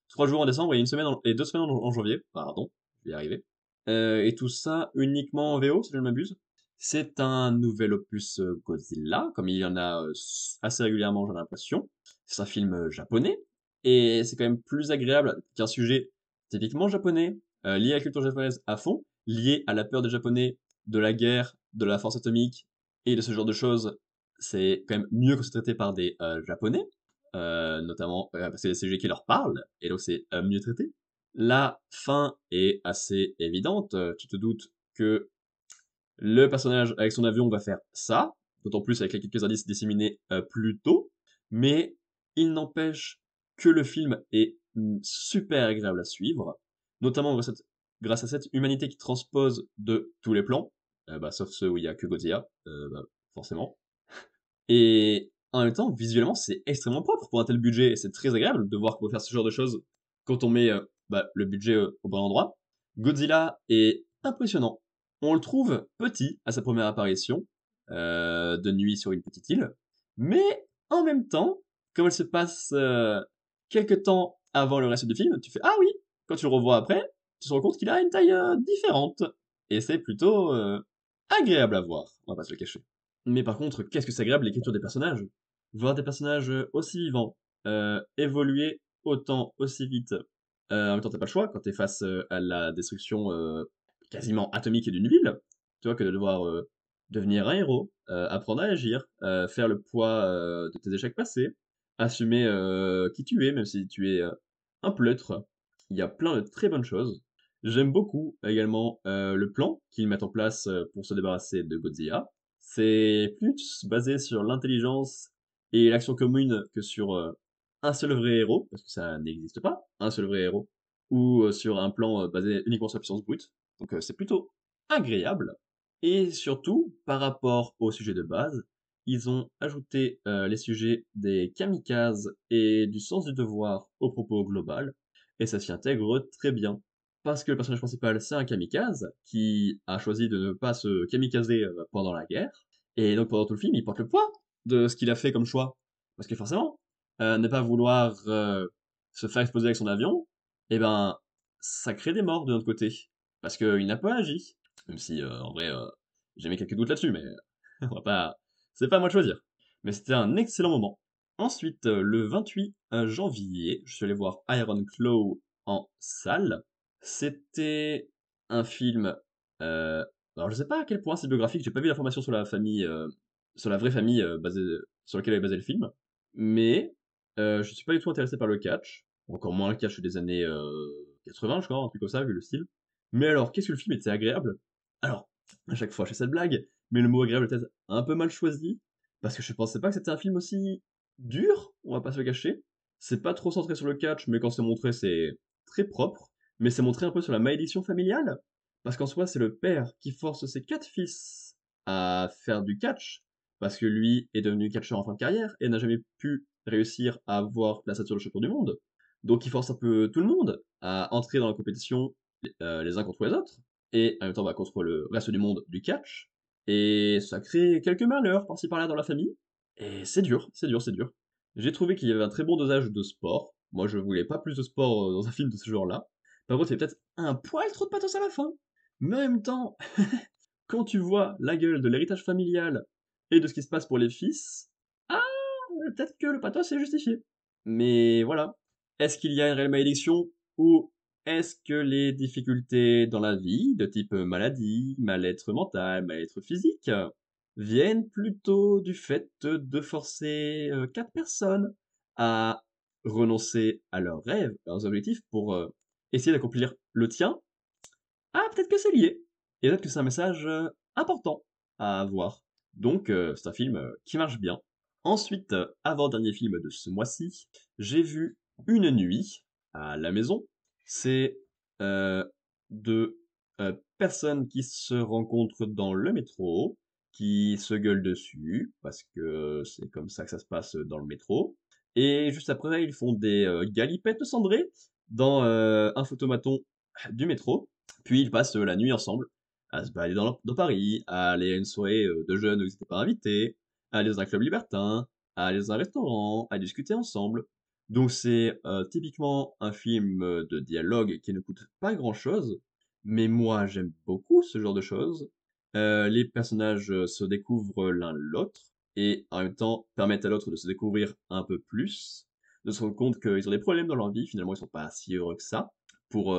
Speaker 2: trois jours en décembre et une semaine et deux semaines en, janvier. Pardon, je vais y arriver. et tout ça uniquement en VO, si je ne m'abuse. C'est un nouvel opus Godzilla, comme il y en a assez régulièrement, j'ai l'impression. C'est un film japonais, et c'est quand même plus agréable qu'un sujet typiquement japonais, lié à la culture japonaise à fond, lié à la peur des japonais, de la guerre, de la force atomique, et de ce genre de choses. C'est quand même mieux que se traité par des japonais, notamment parce que c'est sujets qui leur parlent, et donc c'est mieux traité. La fin est assez évidente, tu te doutes que le personnage avec son avion va faire ça, d'autant plus avec les quelques indices disséminés euh, plus tôt, mais il n'empêche que le film est mm, super agréable à suivre, notamment grâce à cette humanité qui transpose de tous les plans, euh, bah, sauf ceux où il y a que Godzilla, euh, bah, forcément. Et en même temps, visuellement, c'est extrêmement propre pour un tel budget, et c'est très agréable de voir qu'on peut faire ce genre de choses quand on met bah, le budget au bon endroit. Godzilla est impressionnant on le trouve petit à sa première apparition, euh, de nuit sur une petite île, mais en même temps, comme elle se passe euh, quelques temps avant le reste du film, tu fais ah oui, quand tu le revois après, tu te rends compte qu'il a une taille euh, différente, et c'est plutôt agréable à voir, on va pas se le cacher. Mais par contre, qu'est-ce que c'est agréable l'écriture des personnages? Voir des personnages aussi vivants, évoluer autant, aussi vite. en même temps, t'as pas le choix quand t'es face à la destruction quasiment atomique d'une ville, tu vois, que de devoir euh, devenir un héros, euh, apprendre à agir, euh, faire le poids de tes échecs passés, assumer qui tu es, même si tu es un pleutre. Il y a plein de très bonnes choses. J'aime beaucoup également le plan qu'ils mettent en place pour se débarrasser de Godzilla. C'est plus basé sur l'intelligence et l'action commune que sur un seul vrai héros, parce que ça n'existe pas, un seul vrai héros, ou sur un plan basé uniquement sur la puissance brute. Donc euh, c'est plutôt agréable. Et surtout, par rapport au sujet de base, ils ont ajouté euh, les sujets des kamikazes et du sens du devoir au propos global, et ça s'y intègre très bien. Parce que le personnage principal, c'est un kamikaze, qui a choisi de ne pas se kamikazer euh, pendant la guerre, et donc pendant tout le film, il porte le poids de ce qu'il a fait comme choix. Parce que forcément, ne pas vouloir se faire exploser avec son avion, eh ben, ça crée des morts de notre côté parce qu'il n'a pas agi. Même si, euh, en vrai, euh, j'ai mis quelques doutes là-dessus, mais on va pas... C'est pas à moi de choisir. Mais c'était un excellent moment. Ensuite, euh, le 28 janvier, je suis allé voir Iron Claw en salle. C'était un film... alors je sais pas à quel point c'est biographique, j'ai pas vu l'information sur la famille, sur la vraie famille sur laquelle est basé le film. Mais je suis pas du tout intéressé par le catch. Encore moins le catch des années 80, je crois, un truc comme ça, vu le style. Mais alors, qu'est-ce que le film était agréable? Alors, à chaque fois, je fais cette blague, mais le mot agréable peut-être un peu mal choisi, parce que je pensais pas que c'était un film aussi dur, on va pas se le cacher. C'est pas trop centré sur le catch, mais quand c'est montré, c'est très propre. Mais c'est montré un peu sur la malédiction familiale, parce qu'en soi, c'est le père qui force ses quatre fils à faire du catch, parce que lui est devenu catcheur en fin de carrière et n'a jamais pu réussir à avoir la sur le champion du monde. Donc il force un peu tout le monde à entrer dans la compétition euh, les uns contre les autres, et en même temps bah, contre le reste du monde du catch, et ça crée quelques malheurs par-ci par-là dans la famille, et c'est dur, c'est dur, c'est dur. J'ai trouvé qu'il y avait un très bon dosage de sport, moi je voulais pas plus de sport euh, dans un film de ce genre-là, par contre il y a peut-être un poil trop de pathos à la fin, mais en même temps, quand tu vois la gueule de l'héritage familial et de ce qui se passe pour les fils, ah, peut-être que le pathos est justifié. Mais voilà. Est-ce qu'il y a une réelle malédiction ou est-ce que les difficultés dans la vie, de type maladie, mal-être mental, mal-être physique, viennent plutôt du fait de forcer euh, quatre personnes à renoncer à leurs rêves, à leurs objectifs pour euh, essayer d'accomplir le tien Ah, peut-être que c'est lié. Et peut-être que c'est un message euh, important à avoir. Donc, c'est un film qui marche bien. Ensuite, avant-dernier film de ce mois-ci, j'ai vu Une nuit à la maison c'est de personnes qui se rencontrent dans le métro, qui se gueulent dessus, parce que c'est comme ça que ça se passe dans le métro. Et juste après, ils font des euh, galipettes cendrées, dans euh, un photomaton du métro, puis ils passent la nuit ensemble à se balader dans, Paris, à aller à une soirée de jeunes où ils n'étaient pas invités, à aller dans un club libertin, à aller dans un restaurant, à discuter ensemble. Donc c'est typiquement un film de dialogue qui ne coûte pas grand-chose, mais moi j'aime beaucoup ce genre de choses. Les personnages se découvrent l'un l'autre, et en même temps permettent à l'autre de se découvrir un peu plus, de se rendre compte qu'ils ont des problèmes dans leur vie, finalement ils sont pas si heureux que ça, pour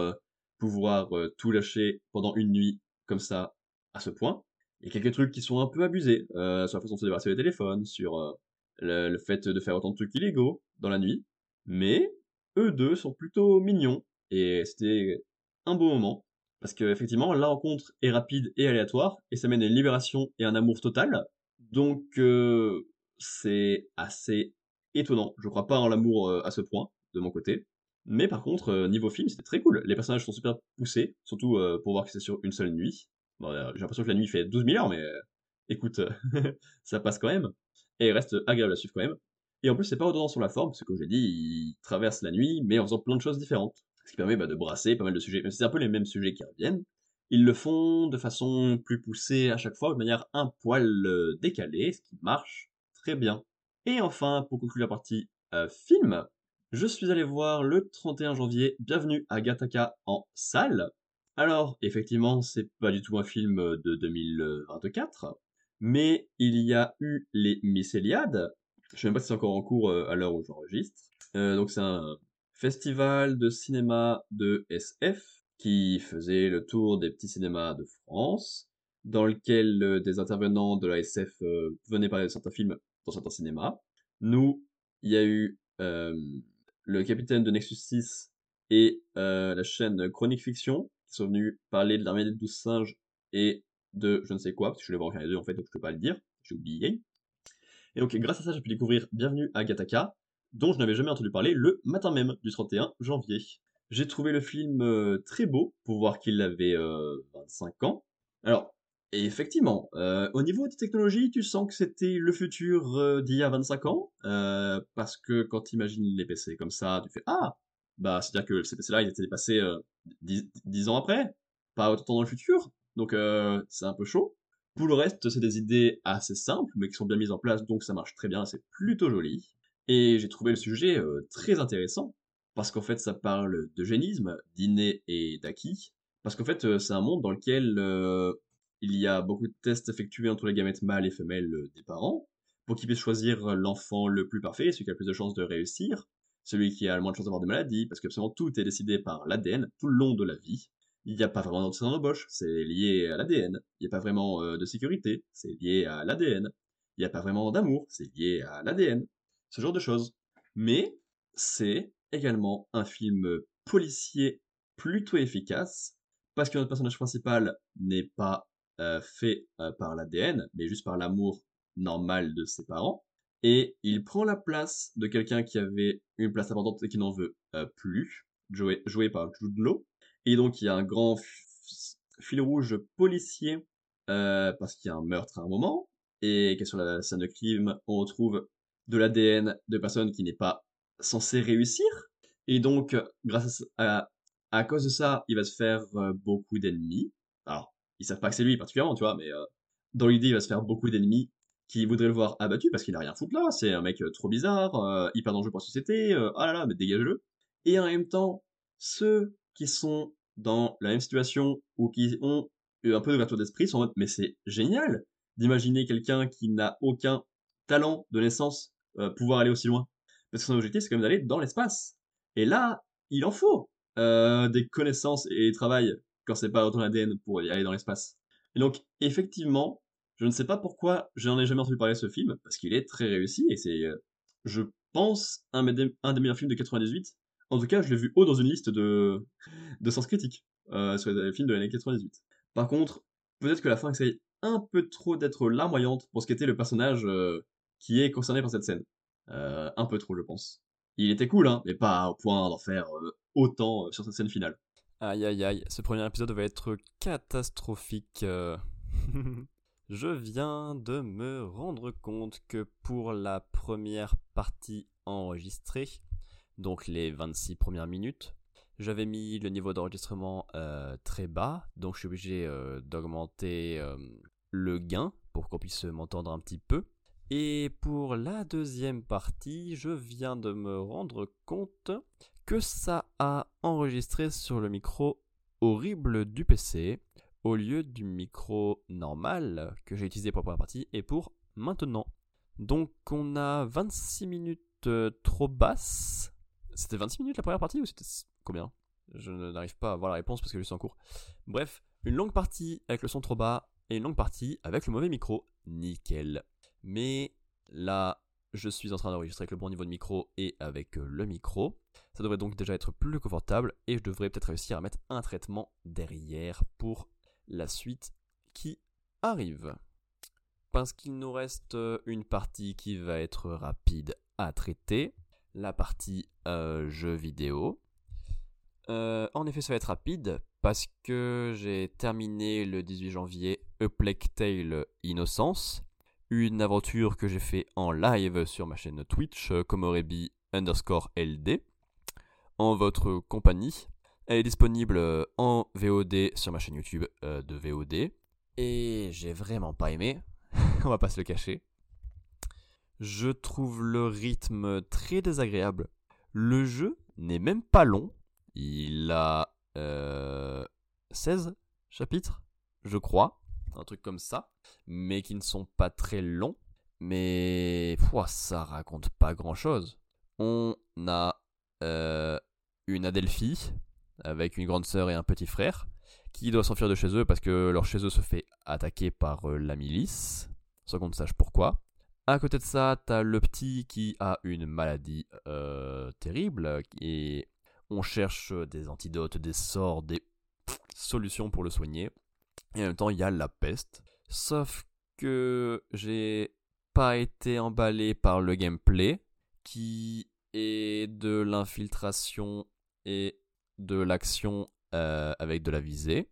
Speaker 2: pouvoir tout lâcher pendant une nuit comme ça, à ce point. Il y a quelques trucs qui sont un peu abusés, sur la façon de se débarrasser des téléphones, sur le, fait de faire autant de trucs illégaux dans la nuit, mais eux deux sont plutôt mignons, et c'était un beau moment, parce qu'effectivement, la rencontre est rapide et aléatoire, et ça mène à une libération et un amour total, donc euh, c'est assez étonnant. Je crois pas en l'amour euh, à ce point, de mon côté. Mais par contre, euh, niveau film, c'était très cool. Les personnages sont super poussés, surtout pour voir que c'est sur une seule nuit. Bon, J'ai l'impression que la nuit fait 12 000 heures, mais écoute, ça passe quand même. Et reste agréable à suivre quand même. Et en plus, c'est pas redondant sur la forme, parce que comme j'ai dit, il traverse la nuit, mais en faisant plein de choses différentes. Ce qui permet bah, de brasser pas mal de sujets. c'est un peu les mêmes sujets qui reviennent, ils le font de façon plus poussée à chaque fois, de manière un poil euh, décalée, ce qui marche très bien. Et enfin, pour conclure la partie euh, film, je suis allé voir le 31 janvier Bienvenue à Gataka en salle. Alors, effectivement, c'est pas du tout un film de 2024, mais il y a eu les Mycéliades. Je sais même pas si c'est encore en cours euh, à l'heure où j'enregistre. donc c'est un festival de cinéma de SF qui faisait le tour des petits cinémas de France, dans lequel euh, des intervenants de la SF euh, venaient parler de certains films dans certains cinémas. Nous, il y a eu euh, le capitaine de Nexus 6 et la chaîne Chronique Fiction, qui sont venus parler de l'armée des douze singes et de je ne sais quoi, parce que je voulais voir aucun des deux en fait, donc je peux pas le dire, j'ai oublié. Et donc grâce à ça, j'ai pu découvrir Bienvenue à Gataka, dont je n'avais jamais entendu parler le matin même du 31 janvier. J'ai trouvé le film euh, très beau pour voir qu'il avait 25 euh, ans. Alors, effectivement, euh, au niveau des technologies, tu sens que c'était le futur d'il y a 25 ans, parce que quand tu imagines les PC comme ça, tu fais Ah, bah c'est-à-dire que ces PC-là, ils étaient passés 10, ans après, pas autant dans le futur, donc c'est un peu chaud. Pour le reste, c'est des idées assez simples, mais qui sont bien mises en place, donc ça marche très bien, c'est plutôt joli. Et j'ai trouvé le sujet très intéressant, parce qu'en fait ça parle d'eugénisme, d'inné et d'acquis, parce qu'en fait euh, c'est un monde dans lequel euh, il y a beaucoup de tests effectués entre les gamètes mâles et femelles euh, des parents, pour qu'ils puissent choisir l'enfant le plus parfait, celui qui a le plus de chances de réussir, celui qui a le moins de chances d'avoir des maladies, parce que absolument tout est décidé par l'ADN tout le long de la vie. Il n'y a pas vraiment d'entretien d'embauche, c'est lié à l'ADN. Il n'y a pas vraiment de sécurité, c'est lié à l'ADN. Il n'y a pas vraiment d'amour, c'est lié à l'ADN. Ce genre de choses. Mais c'est également un film policier plutôt efficace, parce que notre personnage principal n'est pas euh, fait euh, par l'ADN, mais juste par l'amour normal de ses parents, et il prend la place de quelqu'un qui avait une place importante et qui n'en veut euh, plus, joué, par Jude Law, et donc il y a un grand fil rouge policier, parce qu'il y a un meurtre à un moment, et que sur la scène de crime, on retrouve de l'ADN de personnes qui n'est pas censé réussir. Et donc, grâce à, à, cause de ça, il va se faire euh, beaucoup d'ennemis. Alors, ils savent pas que c'est lui particulièrement, tu vois, mais euh, dans l'idée, il va se faire beaucoup d'ennemis qui voudraient le voir abattu parce qu'il n'a rien à foutre là. C'est un mec euh, trop bizarre, hyper dangereux pour la société. ah là là, mais dégage-le. Et en même temps, ceux qui sont dans la même situation ou qui ont eu un peu de retour d'esprit sont en mode, mais c'est génial d'imaginer quelqu'un qui n'a aucun talent de naissance pouvoir aller aussi loin. Parce que son objectif, c'est quand même d'aller dans l'espace. Et là, il en faut euh, des connaissances et travail quand c'est pas autant l'ADN pour y aller dans l'espace. Et donc, effectivement, je ne sais pas pourquoi j'en ai jamais entendu parler de ce film, parce qu'il est très réussi et c'est, euh, je pense, un, des meilleurs films de 98. En tout cas, je l'ai vu haut dans une liste de, de sens critique euh, sur les films de l'année 98. Par contre, peut-être que la fin essaye un peu trop d'être larmoyante pour ce qu'était le personnage qui est concerné par cette scène. Euh, un peu trop, je pense. Il était cool, hein, mais pas au point d'en faire euh, autant euh, sur cette scène finale.
Speaker 1: Aïe aïe aïe, ce premier épisode va être catastrophique. je viens de me rendre compte que pour la première partie enregistrée, donc les 26 premières minutes, J'avais mis le niveau d'enregistrement très bas, donc je suis obligé d'augmenter le gain pour qu'on puisse m'entendre un petit peu. Et pour la deuxième partie, je viens de me rendre compte que ça a enregistré sur le micro horrible du PC au lieu du micro normal que j'ai utilisé pour la première partie et pour maintenant. Donc on a 26 minutes trop basses. C'était 26 minutes la première partie ou c'était combien? Je n'arrive pas à voir la réponse parce que je suis en cours. Bref, une longue partie avec le son trop bas et une longue partie avec le mauvais micro. Nickel. Mais là, je suis en train d'enregistrer avec le bon niveau de micro et avec le micro. Ça devrait donc déjà être plus confortable et je devrais peut-être réussir à mettre un traitement derrière pour la suite qui arrive. Parce qu'il nous reste une partie qui va être rapide à traiter, la partie euh, jeu vidéo. Euh, en effet, ça va être rapide parce que j'ai terminé le 18 janvier A Plague Tale Innocence, une aventure que j'ai fait en live sur ma chaîne Twitch, Komorebi underscore LD, en votre compagnie. Elle est disponible en VOD sur ma chaîne YouTube euh, de VOD. Et j'ai vraiment pas aimé, on va pas se le cacher. Je trouve le rythme très désagréable. Le jeu n'est même pas long, il a 16 euh, chapitres, je crois, un truc comme ça, mais qui ne sont pas très longs. Mais ça raconte pas grand chose. On a euh, une Adelphi avec une grande sœur et un petit frère qui doivent s'enfuir de chez eux parce que leur chez eux se fait attaquer par euh, la milice, sans qu'on ne sache pourquoi. À côté de ça, t'as le petit qui a une maladie terrible et on cherche des antidotes, des sorts, des solutions pour le soigner. Et en même temps, il y a la peste. Sauf que j'ai pas été emballé par le gameplay qui est de l'infiltration et de l'action euh, avec de la visée,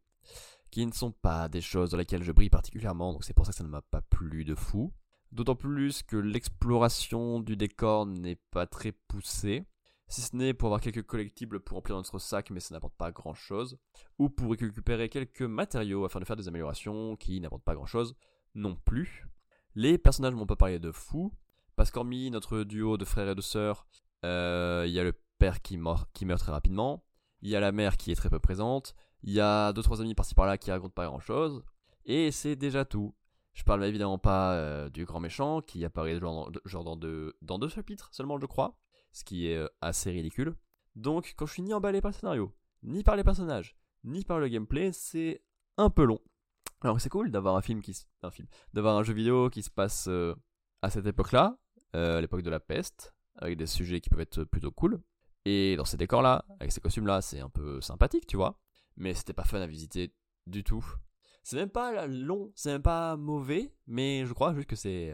Speaker 1: qui ne sont pas des choses dans lesquelles je brille particulièrement, donc c'est pour ça que ça ne m'a pas plu de fou. D'autant plus que l'exploration du décor n'est pas très poussée si ce n'est pour avoir quelques collectibles pour remplir notre sac, mais ça n'apporte pas grand chose, ou pour récupérer quelques matériaux afin de faire des améliorations qui n'apportent pas grand chose non plus. Les personnages m'ont pas parlé de fou, parce qu'hormis notre duo de frères et de sœurs, euh, il y a le père qui, meurt, très rapidement, il y a la mère qui est très peu présente, il y a deux trois amis par-ci par-là qui racontent pas grand chose, et c'est déjà tout. Je parle évidemment pas euh, du grand méchant qui apparaît genre, dans deux chapitres seulement, je crois ce qui est euh, assez ridicule. Donc quand je suis ni emballé par le scénario, ni par les personnages, ni par le gameplay, c'est un peu long. Alors c'est cool d'avoir un film qui un film, d'avoir un jeu vidéo qui se passe euh, à cette époque-là, euh, l'époque de la peste, avec des sujets qui peuvent être plutôt cool. Et dans ces décors-là, avec ces costumes-là, c'est un peu sympathique, tu vois. Mais c'était pas fun à visiter du tout. C'est même pas long, c'est même pas mauvais, mais je crois juste que c'est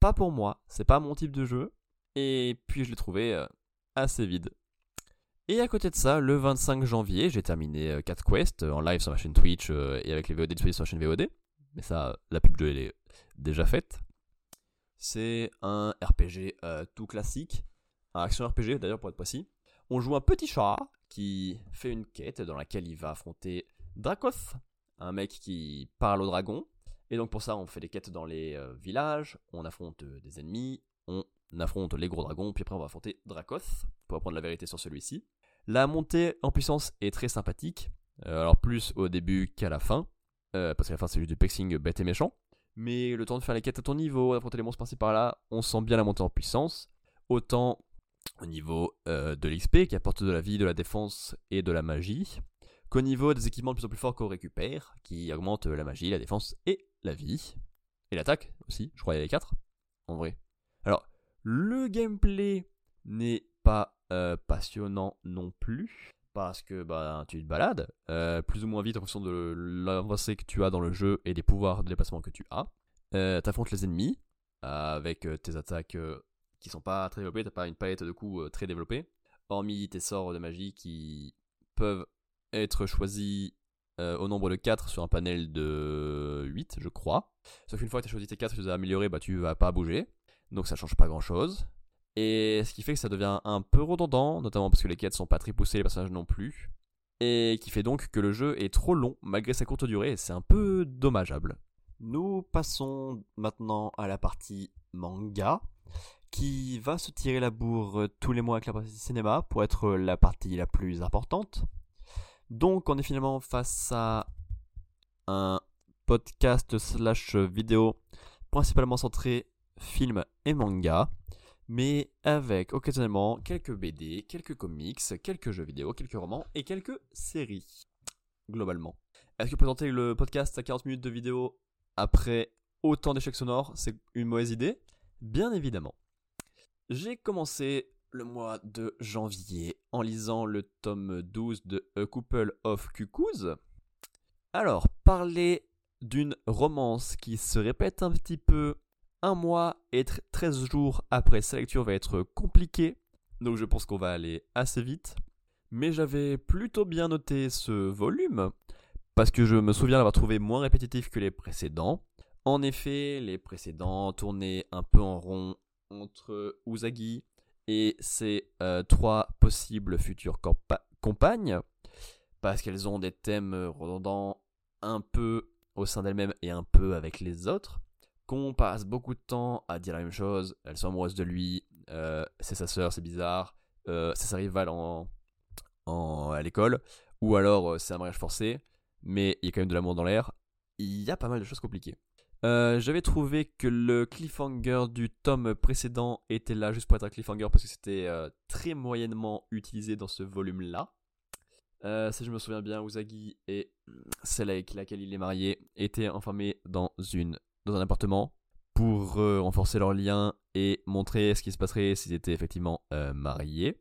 Speaker 1: pas pour moi, c'est pas mon type de jeu. Et puis je l'ai trouvé euh, assez vide. Et à côté de ça, le 25 janvier, j'ai terminé 4 euh, quests euh, en live sur ma chaîne Twitch et avec les VOD disponibles sur ma chaîne VOD. Mais ça, la pub elle est déjà faite. C'est un RPG tout classique. Un action RPG d'ailleurs pour être précis. On joue un petit chat qui fait une quête dans laquelle il va affronter Dracoth, un mec qui parle au dragon. Et donc pour ça, on fait des quêtes dans les villages, on affronte des ennemis, on affronte les gros dragons, puis après on va affronter Dracoth pour apprendre la vérité sur celui-ci. La montée en puissance est très sympathique, euh, alors plus au début qu'à la fin, euh, parce qu'à la fin c'est juste du pexing bête et méchant. Mais le temps de faire les quêtes à ton niveau, d'affronter les monstres par-ci par-là, on sent bien la montée en puissance. Autant au niveau euh, de l'XP qui apporte de la vie, de la défense et de la magie, qu'au niveau des équipements de plus en plus forts qu'on récupère, qui augmentent la magie, la défense et la vie. Et l'attaque aussi, je crois qu'il y a les 4 en vrai. Le gameplay n'est pas euh, passionnant non plus. Parce que bah, tu te balades euh, plus ou moins vite en fonction de l'avancée que tu as dans le jeu et des pouvoirs de déplacement que tu as. Euh, affrontes les ennemis avec tes attaques qui sont pas très développées, t'as pas une palette de coups très développée. Hormis tes sorts de magie qui peuvent être choisis au nombre de 4 sur un panel de 8, je crois. Sauf qu'une fois que tu as choisi tes 4 et tu les as améliorés, bah, tu vas pas bouger donc ça change pas grand chose. Et ce qui fait que ça devient un peu redondant, notamment parce que les quêtes sont pas très poussées, les personnages non plus. Et qui fait donc que le jeu est trop long malgré sa courte durée, c'est un peu dommageable. Nous passons maintenant à la partie manga, qui va se tirer la bourre tous les mois avec la partie cinéma pour être la partie la plus importante. Donc on est finalement face à un podcast slash vidéo principalement centré film et manga, mais avec occasionnellement quelques BD, quelques comics, quelques jeux vidéo, quelques romans et quelques séries, globalement. Est-ce que présenter le podcast à 40 minutes de vidéo après autant d'échecs sonores, c'est une mauvaise idée? Bien évidemment. J'ai commencé le mois de janvier en lisant le tome 12 de A Couple of Cuckoos. Alors, parler d'une romance qui se répète un petit peu un mois et 13 jours après sa lecture va être compliqué, donc je pense qu'on va aller assez vite. Mais j'avais plutôt bien noté ce volume, parce que je me souviens l'avoir trouvé moins répétitif que les précédents. En effet, les précédents tournaient un peu en rond entre Usagi et ses euh, trois possibles futures compagnes, parce qu'elles ont des thèmes redondants un peu au sein d'elles-mêmes et un peu avec les autres, qu'on passe beaucoup de temps à dire la même chose, elles sont amoureuses de lui, euh, c'est sa sœur, c'est bizarre, euh, c'est sa rivale en, à l'école, ou alors c'est un mariage forcé, mais il y a quand même de l'amour dans l'air, il y a pas mal de choses compliquées. Euh, j'avais trouvé que le cliffhanger du tome précédent était là juste pour être un cliffhanger parce que c'était euh, très moyennement utilisé dans ce volume-là. Euh, si je me souviens bien, Usagi et celle avec laquelle il est marié étaient enfermés dans, une, dans un appartement pour renforcer leur lien et montrer ce qui se passerait s'ils étaient effectivement mariés.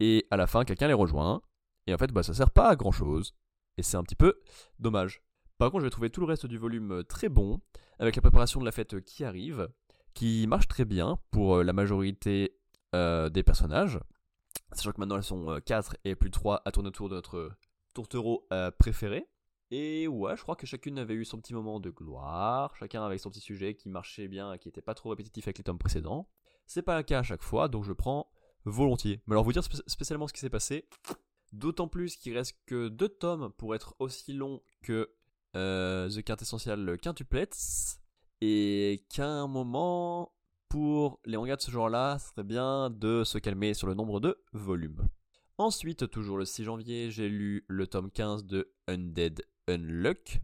Speaker 1: Et à la fin, quelqu'un les rejoint. Et en fait, bah, ça sert pas à grand chose. Et c'est un petit peu dommage. Par contre, j'ai trouvé tout le reste du volume euh, très bon, avec la préparation de la fête qui arrive, qui marche très bien pour euh, la majorité euh, des personnages. Sachant que maintenant elles sont 4 et plus 3 à tourner autour de notre tourtereau préféré. Et ouais, je crois que chacune avait eu son petit moment de gloire, chacun avec son petit sujet qui marchait bien, qui n'était pas trop répétitif avec les tomes précédents. C'est pas le cas à chaque fois, donc je prends volontiers. Mais alors vous dire spécialement ce qui s'est passé, d'autant plus qu'il reste que deux tomes pour être aussi long que euh, The Carte Essential Quintuplets, et qu'à un moment, pour les mangas de ce genre-là, ce serait bien de se calmer sur le nombre de volumes. Ensuite, toujours le 6 janvier, j'ai lu le tome 15 de Undead Unluck,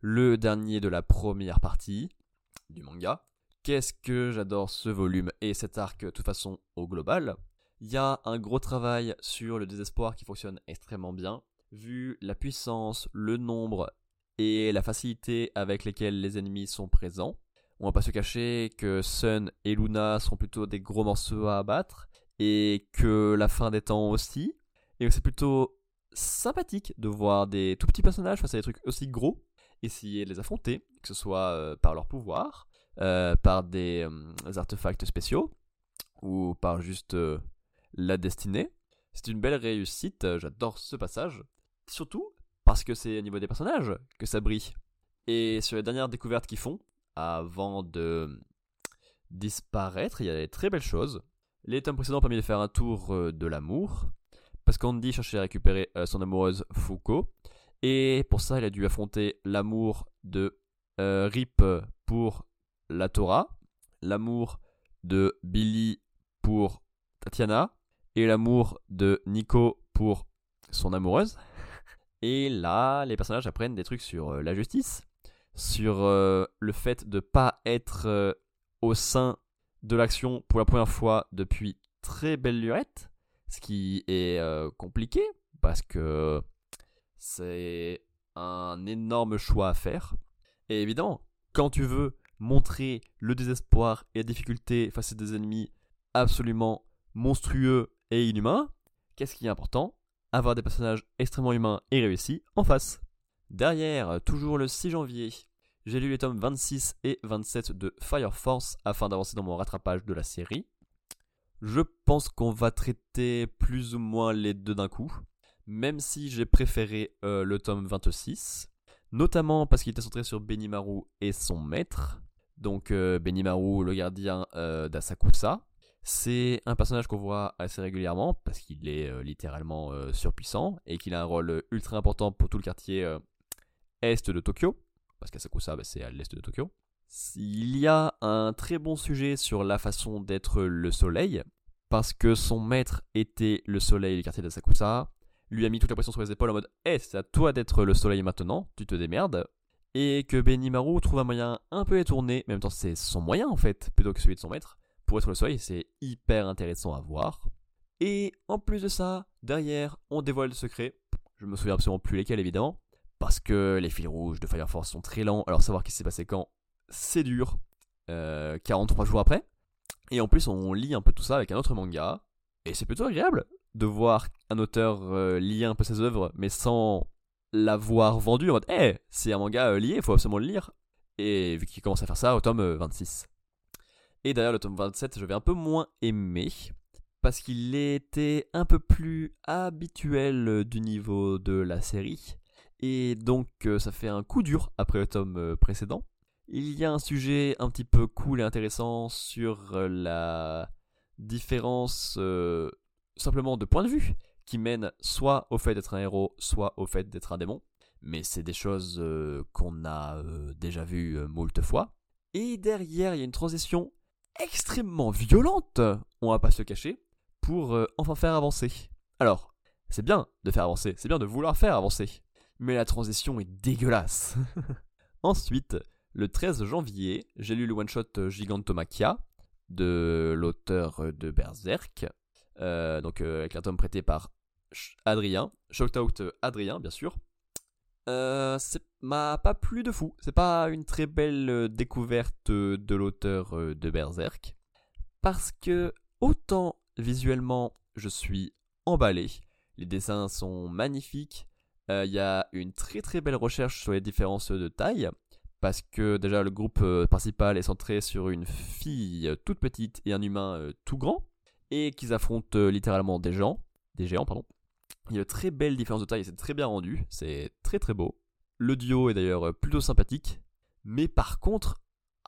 Speaker 1: le dernier de la première partie du manga. Qu'est-ce que j'adore ce volume et cet arc de toute façon au global. Il y a un gros travail sur le désespoir qui fonctionne extrêmement bien, vu la puissance, le nombre et la facilité avec lesquelles les ennemis sont présents. On va pas se cacher que Sun et Luna sont plutôt des gros morceaux à abattre et que la fin des temps aussi. Et c'est plutôt sympathique de voir des tout petits personnages face à des trucs aussi gros essayer de les affronter, que ce soit euh, par leur pouvoir, euh, par des euh, artefacts spéciaux ou par juste la destinée. C'est une belle réussite, j'adore ce passage. Surtout parce que c'est au niveau des personnages que ça brille. Et sur les dernières découvertes qu'ils font, avant de disparaître, il y a des très belles choses. Les tomes précédents ont permis de faire un tour de l'amour, parce qu'Andy cherchait à récupérer euh, son amoureuse Foucault, et pour ça il a dû affronter l'amour de euh, Rip pour la Torah, l'amour de Billy pour Tatiana, et l'amour de Nico pour son amoureuse. Et là, les personnages apprennent des trucs sur euh, la justice, sur le fait de pas être au sein de l'action pour la première fois depuis très belle lurette, ce qui est compliqué parce que c'est un énorme choix à faire. Et évidemment, quand tu veux montrer le désespoir et la difficulté face à des ennemis absolument monstrueux et inhumains, qu'est-ce qui est important? Avoir des personnages extrêmement humains et réussis en face. Derrière, toujours le 6 janvier, j'ai lu les tomes 26 et 27 de Fire Force afin d'avancer dans mon rattrapage de la série. Je pense qu'on va traiter plus ou moins les deux d'un coup, même si j'ai préféré euh, le tome 26, notamment parce qu'il était centré sur Benimaru et son maître, donc euh, Benimaru le gardien euh, d'Asakusa. C'est un personnage qu'on voit assez régulièrement parce qu'il est littéralement surpuissant et qu'il a un rôle ultra important pour tout le quartier est de Tokyo. Parce qu'Asakusa, bah, c'est à l'est de Tokyo. Il y a un très bon sujet sur la façon d'être le soleil, parce que son maître était le soleil du quartier d'Asakusa, lui a mis toute la pression sur les épaules en mode Eh, c'est à toi d'être le soleil maintenant, tu te démerdes. Et que Benimaru trouve un moyen un peu étourné, mais en même temps c'est son moyen en fait, plutôt que celui de son maître, pour être le soleil, c'est hyper intéressant à voir. Et en plus de ça, derrière, on dévoile le secret. Je me souviens absolument plus lesquels évidemment, parce que les fils rouges de Fire Force sont très lents, alors savoir qui s'est passé quand, c'est dur. 43 euh, jours après. Et en plus, on lit un peu tout ça avec un autre manga. Et c'est plutôt agréable de voir un auteur euh, lier un peu ses œuvres, mais sans l'avoir vendu en mode Eh, c'est un manga euh, lié, il faut absolument le lire. Et vu qu'il commence à faire ça au tome 26. Et d'ailleurs, le tome 27, je vais un peu moins aimer. Parce qu'il était un peu plus habituel du niveau de la série. Et donc, ça fait un coup dur après le tome précédent. Il y a un sujet un petit peu cool et intéressant sur euh, la différence euh, simplement de point de vue qui mène soit au fait d'être un héros, soit au fait d'être un démon. Mais c'est des choses euh, qu'on a déjà vues moult fois. Et derrière, il y a une transition extrêmement violente, on va pas se le cacher, pour enfin faire avancer. Alors, c'est bien de faire avancer, c'est bien de vouloir faire avancer. Mais la transition est dégueulasse. Ensuite, le 13 janvier, j'ai lu le one-shot Gigantomachia de l'auteur de Berserk, euh, donc euh, avec un tome prêté par Adrien, Shout Out Adrien bien sûr. Euh, m'a pas plu de fou, c'est pas une très belle découverte de l'auteur de Berserk, parce que autant visuellement je suis emballé, les dessins sont magnifiques, il y a une très très belle recherche sur les différences de taille, parce que déjà le groupe euh, principal est centré sur une fille euh, toute petite et un humain euh, tout grand, et qu'ils affrontent littéralement des gens, des géants, pardon. Il y a une très belle différence de taille, c'est très bien rendu, c'est très très beau. Le duo est d'ailleurs plutôt sympathique, mais par contre,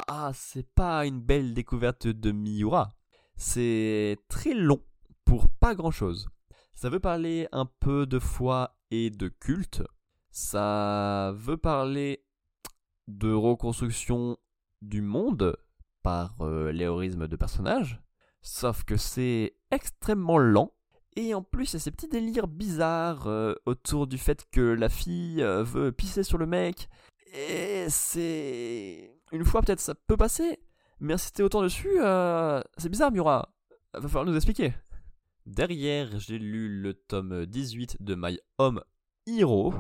Speaker 1: ah, c'est pas une belle découverte de Miura. C'est très long pour pas grand chose. Ça veut parler un peu de foi et de culte. Ça veut parler de reconstruction du monde par euh, de personnages, sauf que c'est extrêmement lent. Et en plus, il y a ces petits délires bizarres euh, autour du fait que la fille euh, veut pisser sur le mec. Et c'est... Une fois peut-être ça peut passer, mais insister autant dessus, c'est bizarre Mura. Va falloir nous expliquer. Derrière, j'ai lu le tome 18 de My Home Hero.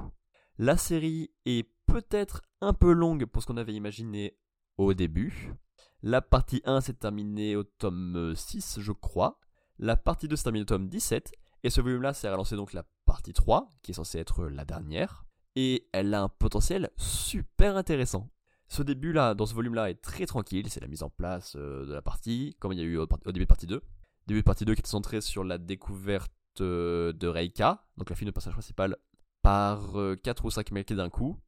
Speaker 1: La série est peut-être un peu longue pour ce qu'on avait imaginé au début. La partie 1 s'est terminée au tome 6, je crois. La partie 2 s'est terminée au tome 17. Et ce volume-là s'est relancé donc la partie 3, qui est censée être la dernière. Et elle a un potentiel super intéressant. Ce début-là, dans ce volume-là, est très tranquille. C'est la mise en place euh, de la partie, comme il y a eu au, début de partie 2. Début de partie 2 qui est centré sur la découverte euh, de Reika, donc la fille de personnage principal, par 4 euh, ou 5 mecs d'un coup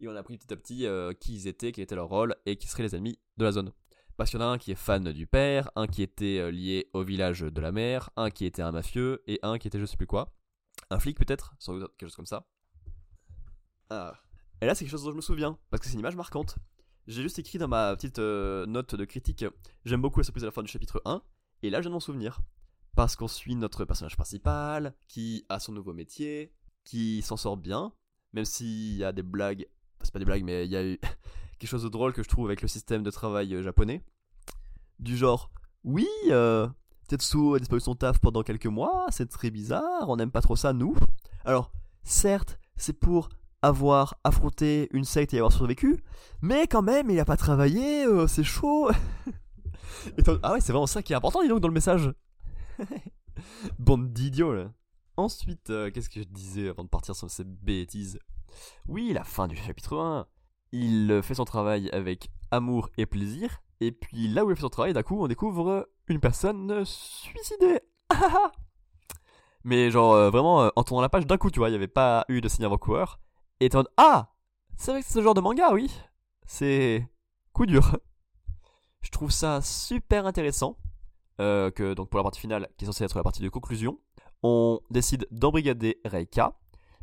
Speaker 1: et on a appris petit à petit euh, qui ils étaient, quel était leur rôle et qui seraient les ennemis de la zone. Parce qu'il y en a un qui est fan du père, un qui était euh, lié au village de la mère, un qui était un mafieux et un qui était je sais plus quoi. Un flic peut-être, sans doute quelque chose comme ça. Ah. Et là c'est quelque chose dont je me souviens, parce que c'est une image marquante. J'ai juste écrit dans ma petite euh, note de critique, j'aime beaucoup la surprise à la fin du chapitre 1, et là je viens m'en souvenir. Parce qu'on suit notre personnage principal, qui a son nouveau métier, qui s'en sort bien, même s'il y a des blagues c'est pas des blagues, mais il y a eu quelque chose de drôle que je trouve avec le système de travail euh, japonais. Du genre, oui, euh, Tetsu a disparu de son taf pendant quelques mois, c'est très bizarre, on n'aime pas trop ça, nous. Alors, certes, c'est pour avoir affronté une secte et avoir survécu, mais quand même, il a pas travaillé, euh, c'est chaud. ah ouais, c'est vraiment ça qui est important, dis donc, dans le message. Bande d'idiots. Ensuite, qu'est-ce que je disais avant de partir sur ces bêtises? Oui, la fin du chapitre 1. Il fait son travail avec amour et plaisir, et puis là où il fait son travail, d'un coup, on découvre une personne suicidée. Mais genre, euh, vraiment, euh, en tournant la page, d'un coup, tu vois, il n'y avait pas eu de signe avant-coureur. Et t'es en Ah C'est avec ce genre de manga, oui C'est coup dur. Je trouve ça super intéressant, euh, que donc pour la partie finale, qui est censée être la partie de conclusion, on décide d'embrigader Reika,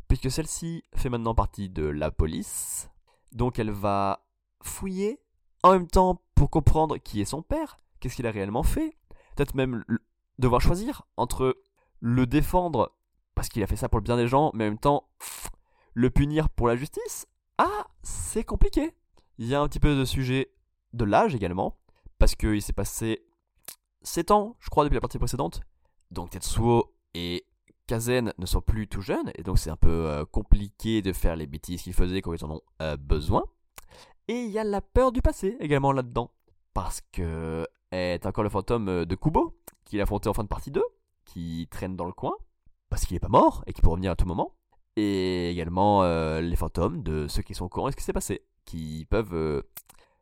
Speaker 1: puisque celle-ci fait maintenant partie de la police. Donc elle va fouiller en même temps pour comprendre qui est son père, qu'est-ce qu'il a réellement fait, peut-être même devoir choisir entre le défendre parce qu'il a fait ça pour le bien des gens, mais en même temps le punir pour la justice. Ah, c'est compliqué. Il y a un petit peu de sujet de l'âge également, parce qu'il s'est passé 7 ans, je crois, depuis la partie précédente. Donc Tetsuo et Kazen ne sont plus tout jeunes, et donc c'est un peu euh, compliqué de faire les bêtises qu'ils faisaient quand ils en ont euh, besoin. Et il y a la peur du passé également là-dedans, parce que est encore le fantôme euh, de Kubo, qu'il a affronté en fin de partie 2, qui traîne dans le coin, parce qu'il n'est pas mort et qu'il peut revenir à tout moment. Et également les fantômes de ceux qui sont au courant de ce qui s'est passé, qui peuvent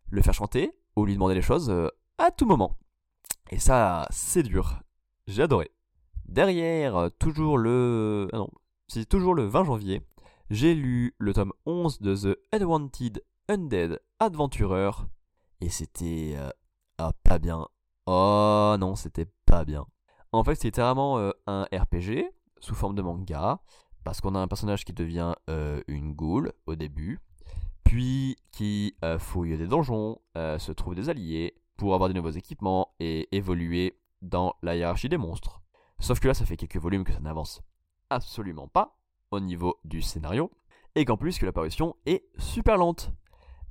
Speaker 1: le faire chanter ou lui demander les choses à tout moment. Et ça, c'est dur. J'ai adoré. Derrière, euh, toujours le... Ah non, c'est toujours le 20 janvier, j'ai lu le tome 11 de The Adwanted Undead Adventurer. Et c'était... Euh, ah, pas bien. Oh non, c'était pas bien. En fait, c'était vraiment euh, un RPG sous forme de manga, parce qu'on a un personnage qui devient une ghoul au début, puis qui fouille des donjons, se trouve des alliés, pour avoir de nouveaux équipements et évoluer dans la hiérarchie des monstres. Sauf que là, ça fait quelques volumes que ça n'avance absolument pas au niveau du scénario, et qu'en plus que l'apparition est super lente.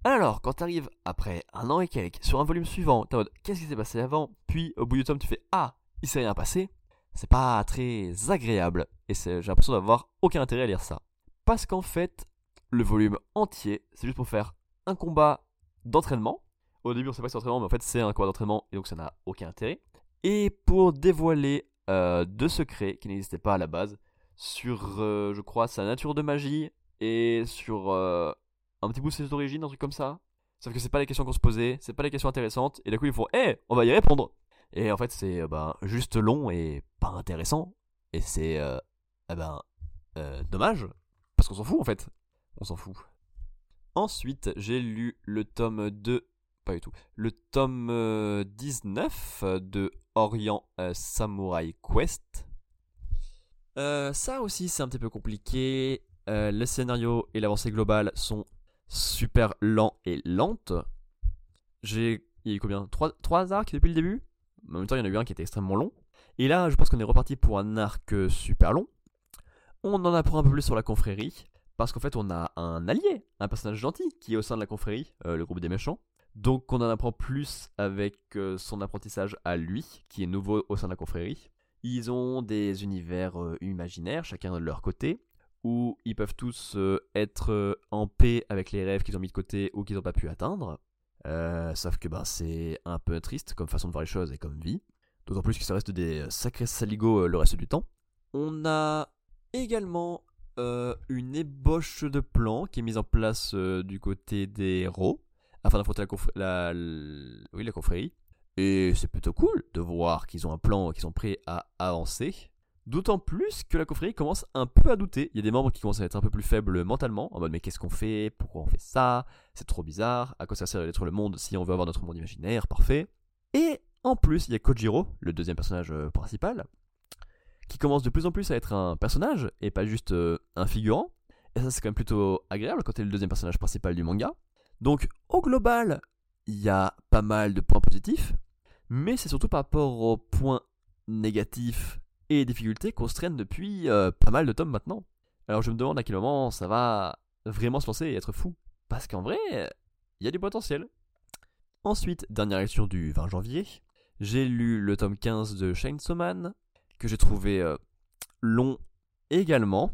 Speaker 1: Alors, quand t'arrives après un an et quelques sur un volume suivant, t'es en mode qu'est-ce qui s'est passé avant, puis au bout du tome tu fais ah, il s'est rien passé, c'est pas très agréable, et j'ai l'impression d'avoir aucun intérêt à lire ça. Parce qu'en fait, le volume entier, c'est juste pour faire un combat d'entraînement, au début, on sait pas que c'est entraînement, mais en fait, c'est un combat d'entraînement et donc ça n'a aucun intérêt. Et pour dévoiler deux secrets qui n'existaient pas à la base sur, euh, je crois, sa nature de magie et sur euh, un petit bout de ses origines, un truc comme ça. Sauf que c'est pas les questions qu'on se posait, c'est pas les questions intéressantes, et d'un coup ils font Eh, on va y répondre Et en fait, c'est ben, juste long et pas intéressant, et c'est eh ben, dommage, parce qu'on s'en fout en fait. On s'en fout. Ensuite, j'ai lu le tome 2 pas du tout. Le tome 19 euh, de Orient euh, Samurai Quest. Euh, ça aussi, c'est un petit peu compliqué. le scénario et l'avancée globale sont super lents et lentes. J'ai. Il eu combien? 3, 3 arcs depuis le début? En même temps, il y en a eu un qui était extrêmement long. Et là, je pense qu'on est reparti pour un arc super long. On en apprend un peu plus sur la confrérie. Parce qu'en fait, on a un allié, un personnage gentil qui est au sein de la confrérie, le groupe des méchants. Donc on en apprend plus avec euh, son apprentissage à lui, qui est nouveau au sein de la confrérie. Ils ont des univers euh, imaginaires, chacun de leur côté, où ils peuvent tous euh, être en paix avec les rêves qu'ils ont mis de côté ou qu'ils n'ont pas pu atteindre. sauf que ben, c'est un peu triste comme façon de voir les choses et comme vie. D'autant plus que ça reste des sacrés saligots le reste du temps. On a également une ébauche de plan qui est mise en place du côté des héros afin d'affronter la, oui, la confrérie. Et c'est plutôt cool de voir qu'ils ont un plan, qu'ils sont prêts à avancer. D'autant plus que la confrérie commence un peu à douter. Il y a des membres qui commencent à être un peu plus faibles mentalement, en mode mais qu'est-ce qu'on fait? Pourquoi on fait ça? C'est trop bizarre. À quoi ça sert d'être le monde si on veut avoir notre monde imaginaire? Parfait. Et en plus, il y a Kojiro, le deuxième personnage euh, principal, qui commence de plus en plus à être un personnage et pas juste euh, un figurant. Et ça, c'est quand même plutôt agréable quand t'es le deuxième personnage principal du manga. Donc au global, il y a pas mal de points positifs, mais c'est surtout par rapport aux points négatifs et difficultés qu'on se traîne depuis euh, pas mal de tomes maintenant. Alors je me demande à quel moment ça va vraiment se lancer et être fou, parce qu'en vrai, il y a du potentiel. Ensuite, dernière lecture du 20 janvier, j'ai lu le tome 15 de Chainsaw Man, que j'ai trouvé euh, long également.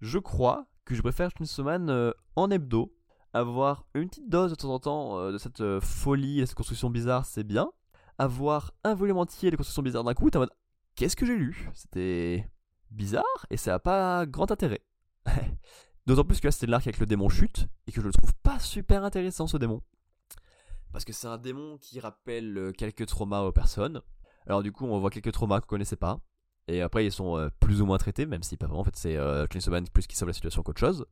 Speaker 1: Je crois que je préfère Chainsaw Man euh, en hebdo, avoir une petite dose de temps en temps euh, de cette euh, folie et cette construction bizarre, c'est bien. Avoir un volume entier de construction bizarre d'un coup, t'es en mode qu'est-ce que j'ai lu? C'était bizarre et ça n'a pas grand intérêt. D'autant plus que là c'était l'arc avec le démon chute et que je le trouve pas super intéressant ce démon. Parce que c'est un démon qui rappelle euh, quelques traumas aux personnes. Alors du coup on voit quelques traumas qu'on connaissait pas. Et après ils sont plus ou moins traités, même si pas vraiment en fait c'est euh, plus qui sauve la situation qu'autre chose.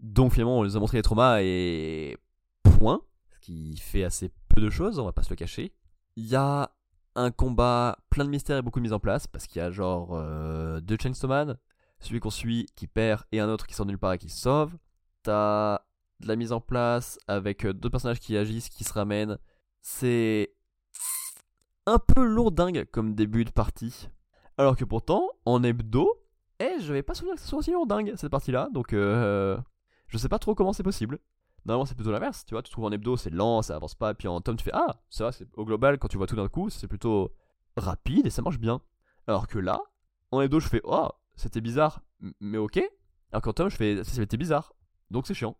Speaker 1: Donc finalement, on les a montré les traumas et point. Ce qui fait assez peu de choses, on va pas se le cacher. Il y a un combat plein de mystères et beaucoup de mise en place, parce qu'il y a genre euh, deux Chainsaw celui qu'on suit qui perd et un autre qui sort nulle part et qui sauve. T'as de la mise en place avec euh, deux personnages qui agissent, qui se ramènent. C'est un peu lourdingue comme début de partie. Alors que pourtant, en hebdo, eh, je vais pas souvenir que ce soit aussi lourdingue cette partie-là, donc euh, je sais pas trop comment c'est possible. Normalement, c'est plutôt l'inverse, tu vois. Tu trouves en hebdo, c'est lent, ça avance pas, puis en tome, tu fais Ah, ça va, au global, quand tu vois tout d'un coup, c'est plutôt rapide et ça marche bien. Alors que là, en hebdo, je fais Oh, c'était bizarre, mais ok. Alors qu'en tome, je fais C'était bizarre, donc c'est chiant.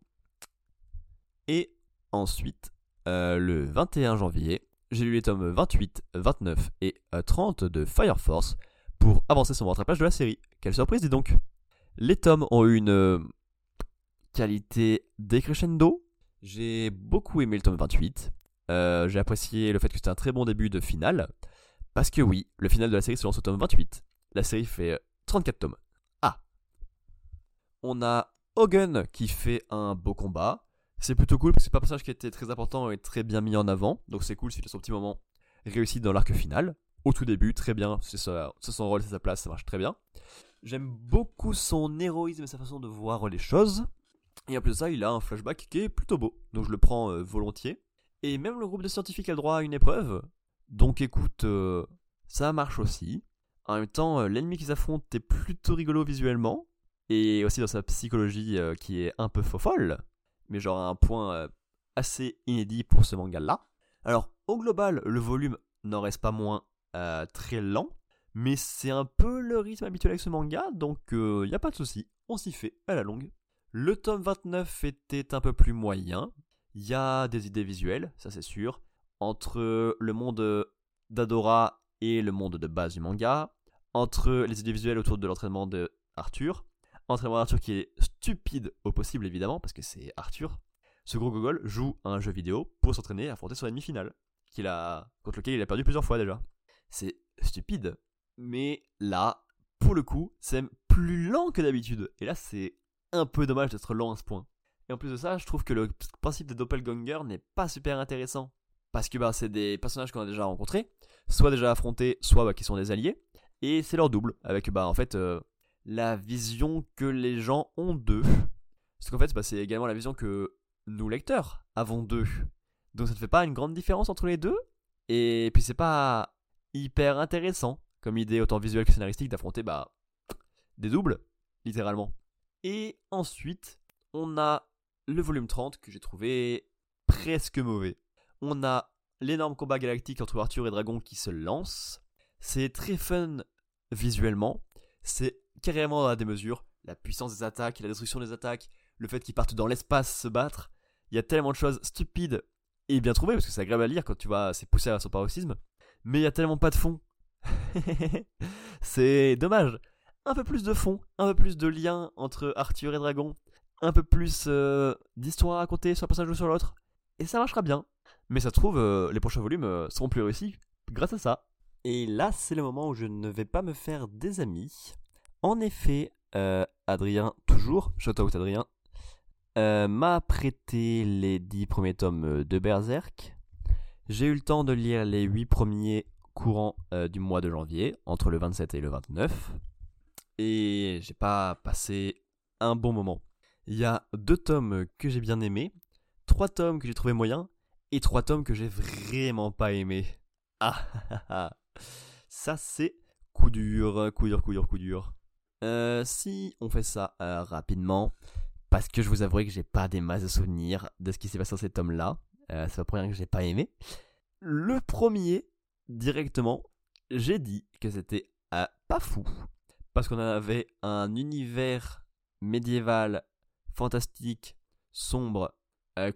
Speaker 1: Et ensuite, euh, le 21 janvier, j'ai lu les tomes 28, 29 et 30 euh, de Fire Force pour avancer sur mon rattrapage de la série. Quelle surprise, dis donc Les tomes ont eu une euh, qualité décrescendo. J'ai beaucoup aimé le tome 28. j'ai apprécié le fait que c'était un très bon début de finale. Parce que oui, le final de la série se lance au tome 28. La série fait 34 tomes. Ah On a Hogan qui fait un beau combat. C'est plutôt cool parce que c'est pas un personnage qui était très important et très bien mis en avant. Donc c'est cool s'il a son petit moment réussi dans l'arc final. Au tout début, très bien. C'est son rôle, c'est sa place, ça marche très bien. J'aime beaucoup son héroïsme et sa façon de voir les choses. Et en plus ça, il a un flashback qui est plutôt beau. Donc je le prends euh, volontiers. Et même le groupe de scientifiques a le droit à une épreuve. Donc écoute, euh, ça marche aussi. En même temps, euh, l'ennemi qu'ils affrontent est plutôt rigolo visuellement. Et aussi dans sa psychologie qui est un peu faux folle mais genre un point assez inédit pour ce manga-là. Alors, au global, le volume n'en reste pas moins très lent, mais c'est un peu le rythme habituel avec ce manga, donc il n'y a pas de souci, on s'y fait à la longue. Le tome 29 était un peu plus moyen, il y a des idées visuelles, ça c'est sûr, entre le monde d'Adora et le monde de base du manga, entre les idées visuelles autour de l'entraînement de Arthur, entraînement d'Arthur qui est stupide au possible évidemment, parce que c'est Arthur. Ce gros gogol joue à un jeu vidéo pour s'entraîner à affronter son ennemi final, qu'il a, contre lequel il a perdu plusieurs fois déjà. C'est stupide, mais là, pour le coup, c'est plus lent que d'habitude. Et là, c'est un peu dommage d'être lent à ce point. Et en plus de ça, je trouve que le principe des doppelganger n'est pas super intéressant. Parce que bah, c'est des personnages qu'on a déjà rencontrés, soit déjà affrontés, soit bah, qui sont des alliés. Et c'est leur double, avec bah, en fait euh, la vision que les gens ont d'eux. Parce qu'en fait, bah, c'est également la vision que nous, lecteurs, avons d'eux. Donc ça ne fait pas une grande différence entre les deux. Et puis c'est pas hyper intéressant comme idée autant visuelle que scénaristique d'affronter bah, des doubles, littéralement. Et ensuite, on a le volume 30 que j'ai trouvé presque mauvais. On a l'énorme combat galactique entre Arthur et Dragon qui se lance. C'est très fun visuellement. C'est carrément à des mesures. La puissance des attaques, la destruction des attaques, le fait qu'ils partent dans l'espace se battre. Il y a tellement de choses stupides et bien trouvées, parce que c'est agréable à lire quand tu vois c'est poussé à son paroxysme. Mais il y a tellement pas de fond. c'est dommage. Un peu plus de fond, un peu plus de lien entre Arthur et Dragon, un peu plus euh, d'histoire à raconter sur un personnage ou sur l'autre. Et ça marchera bien. Mais ça se trouve, euh, les prochains volumes euh, seront plus réussis grâce à ça. Et là, c'est le moment où je ne vais pas me faire des amis. En effet, euh, Adrien, toujours, out Adrien, m'a prêté les 10 premiers tomes de Berserk. J'ai eu le temps de lire les 8 premiers courants du mois de janvier, entre le 27 et le 29. Et j'ai pas passé un bon moment. Il y a deux tomes que j'ai bien aimés, trois tomes que j'ai trouvé moyens, et trois tomes que j'ai vraiment pas aimés. Ah, ah, ah, ça c'est coup dur, coup dur, coup dur, coup dur. Euh, si on fait ça euh, rapidement, parce que je vous avouerai que j'ai pas des masses de souvenirs de ce qui s'est passé dans cet homme-là. Euh, c'est le premier que j'ai pas aimé. Le premier, directement, j'ai dit que c'était pas fou. Parce qu'on avait un univers médiéval, fantastique, sombre,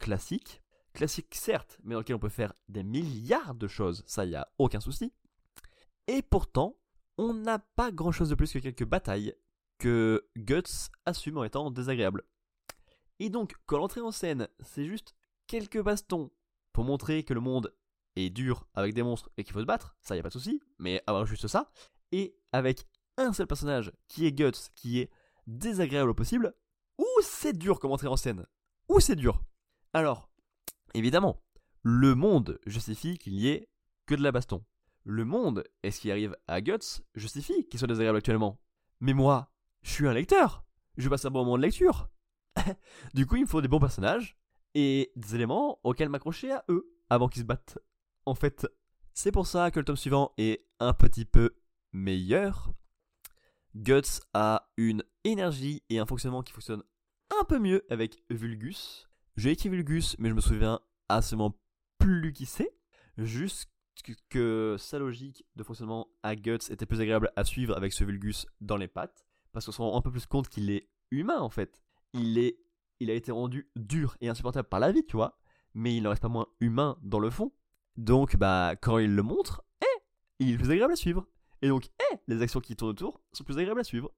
Speaker 1: classique. Classique certes, mais dans lequel on peut faire des milliards de choses, ça y a aucun souci. Et pourtant, on n'a pas grand chose de plus que quelques batailles que Guts assume en étant désagréable. Et donc, quand l'entrée en scène, c'est juste quelques bastons pour montrer que le monde est dur avec des monstres et qu'il faut se battre, ça y a pas de souci, mais avoir juste ça, et avec un seul personnage qui est Guts, qui est désagréable au possible, ou c'est dur comme entrée en scène, ou c'est dur. Alors, évidemment, le monde justifie qu'il y ait que de la baston. le monde et ce qui arrive à Guts justifie qu'il soit désagréable actuellement. Mais moi, je suis un lecteur. Je passe un bon moment de lecture. du coup, il me faut des bons personnages et des éléments auxquels m'accrocher à eux avant qu'ils se battent. En fait, c'est pour ça que le tome suivant est un petit peu meilleur. Guts a une énergie et un fonctionnement qui fonctionne un peu mieux avec Vulgus. J'ai écrit Vulgus, mais je me souviens moment plus qui c'est. Juste que sa logique de fonctionnement à Guts était plus agréable à suivre avec ce Vulgus dans les pattes. Parce qu'on se rend un peu plus compte qu'il est humain en fait. Il, est, il a été rendu dur et insupportable par la vie, tu vois. Mais il ne reste pas moins humain dans le fond. Donc, bah, quand il le montre, eh, il est plus agréable à suivre. Et donc, eh, les actions qui tournent autour sont plus agréables à suivre.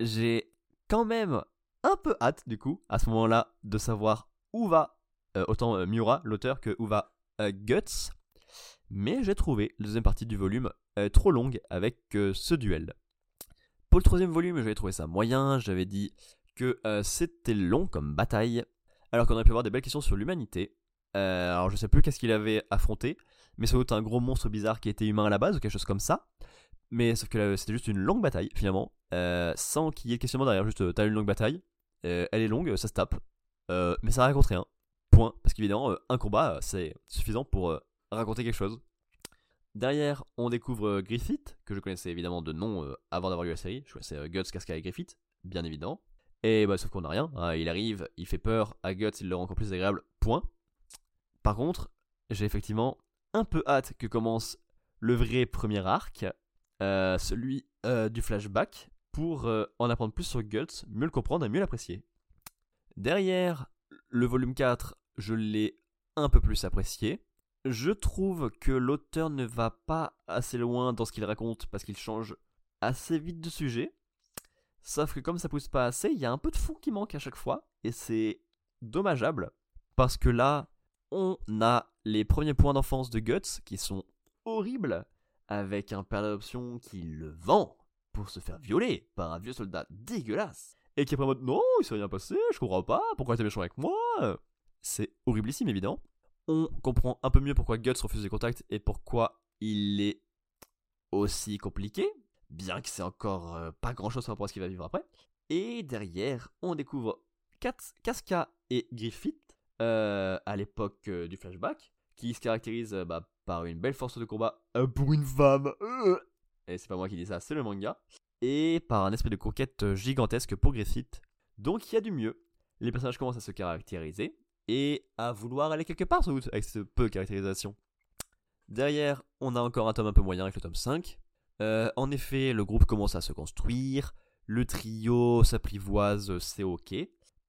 Speaker 1: J'ai quand même un peu hâte, du coup, à ce moment-là, de savoir où va euh, autant euh, Miura, l'auteur, que où va euh, Guts. Mais j'ai trouvé la deuxième partie du volume trop longue avec ce duel. Pour le troisième volume, j'avais trouvé ça moyen. J'avais dit que c'était long comme bataille. Alors qu'on aurait pu avoir des belles questions sur l'humanité. alors je sais plus qu'est-ce qu'il avait affronté. Mais sans doute un gros monstre bizarre qui était humain à la base ou quelque chose comme ça. Mais sauf que c'était juste une longue bataille finalement. sans qu'il y ait de questionnement derrière. Juste t'as une longue bataille. elle est longue, ça se tape. mais ça raconte rien. Point. Parce qu'évidemment, un combat, c'est suffisant pour raconter quelque chose. Derrière, on découvre Griffith, que je connaissais évidemment de nom avant d'avoir lu la série. Je connaissais Guts, Casca et Griffith, bien évidemment. Et bah, sauf qu'on n'a rien. Hein. Il arrive, il fait peur à Guts, il le rend encore plus agréable. Point. Par contre, j'ai effectivement un peu hâte que commence le vrai premier arc, celui du flashback, pour en apprendre plus sur Guts, mieux le comprendre et mieux l'apprécier. Derrière, le volume 4, je l'ai un peu plus apprécié. Je trouve que l'auteur ne va pas assez loin dans ce qu'il raconte parce qu'il change assez vite de sujet. Sauf que comme ça pousse pas assez, il y a un peu de fond qui manque à chaque fois et c'est dommageable parce que là, on a les premiers points d'enfance de Guts qui sont horribles avec un père d'adoption qui le vend pour se faire violer par un vieux soldat dégueulasse et qui est en mode non, il s'est rien passé, je comprends pas, pourquoi t'es méchant avec moi? C'est horriblissime évidemment. On comprend un peu mieux pourquoi Guts refuse les contacts et pourquoi il est aussi compliqué, bien que c'est encore euh, pas grand chose par rapport à ce qu'il va vivre après. Et derrière, on découvre Casca et Griffith euh, à l'époque euh, du flashback, qui se caractérise bah, par une belle force de combat pour une femme. et c'est pas moi qui dis ça, c'est le manga. Et par un esprit de conquête gigantesque pour Griffith. Donc il y a du mieux. Les personnages commencent à se caractériser et à vouloir aller quelque part sans doute avec ce peu de caractérisation. Derrière, on a encore un tome un peu moyen avec le tome 5. Euh, en effet, le groupe commence à se construire, le trio s'apprivoise, c'est ok,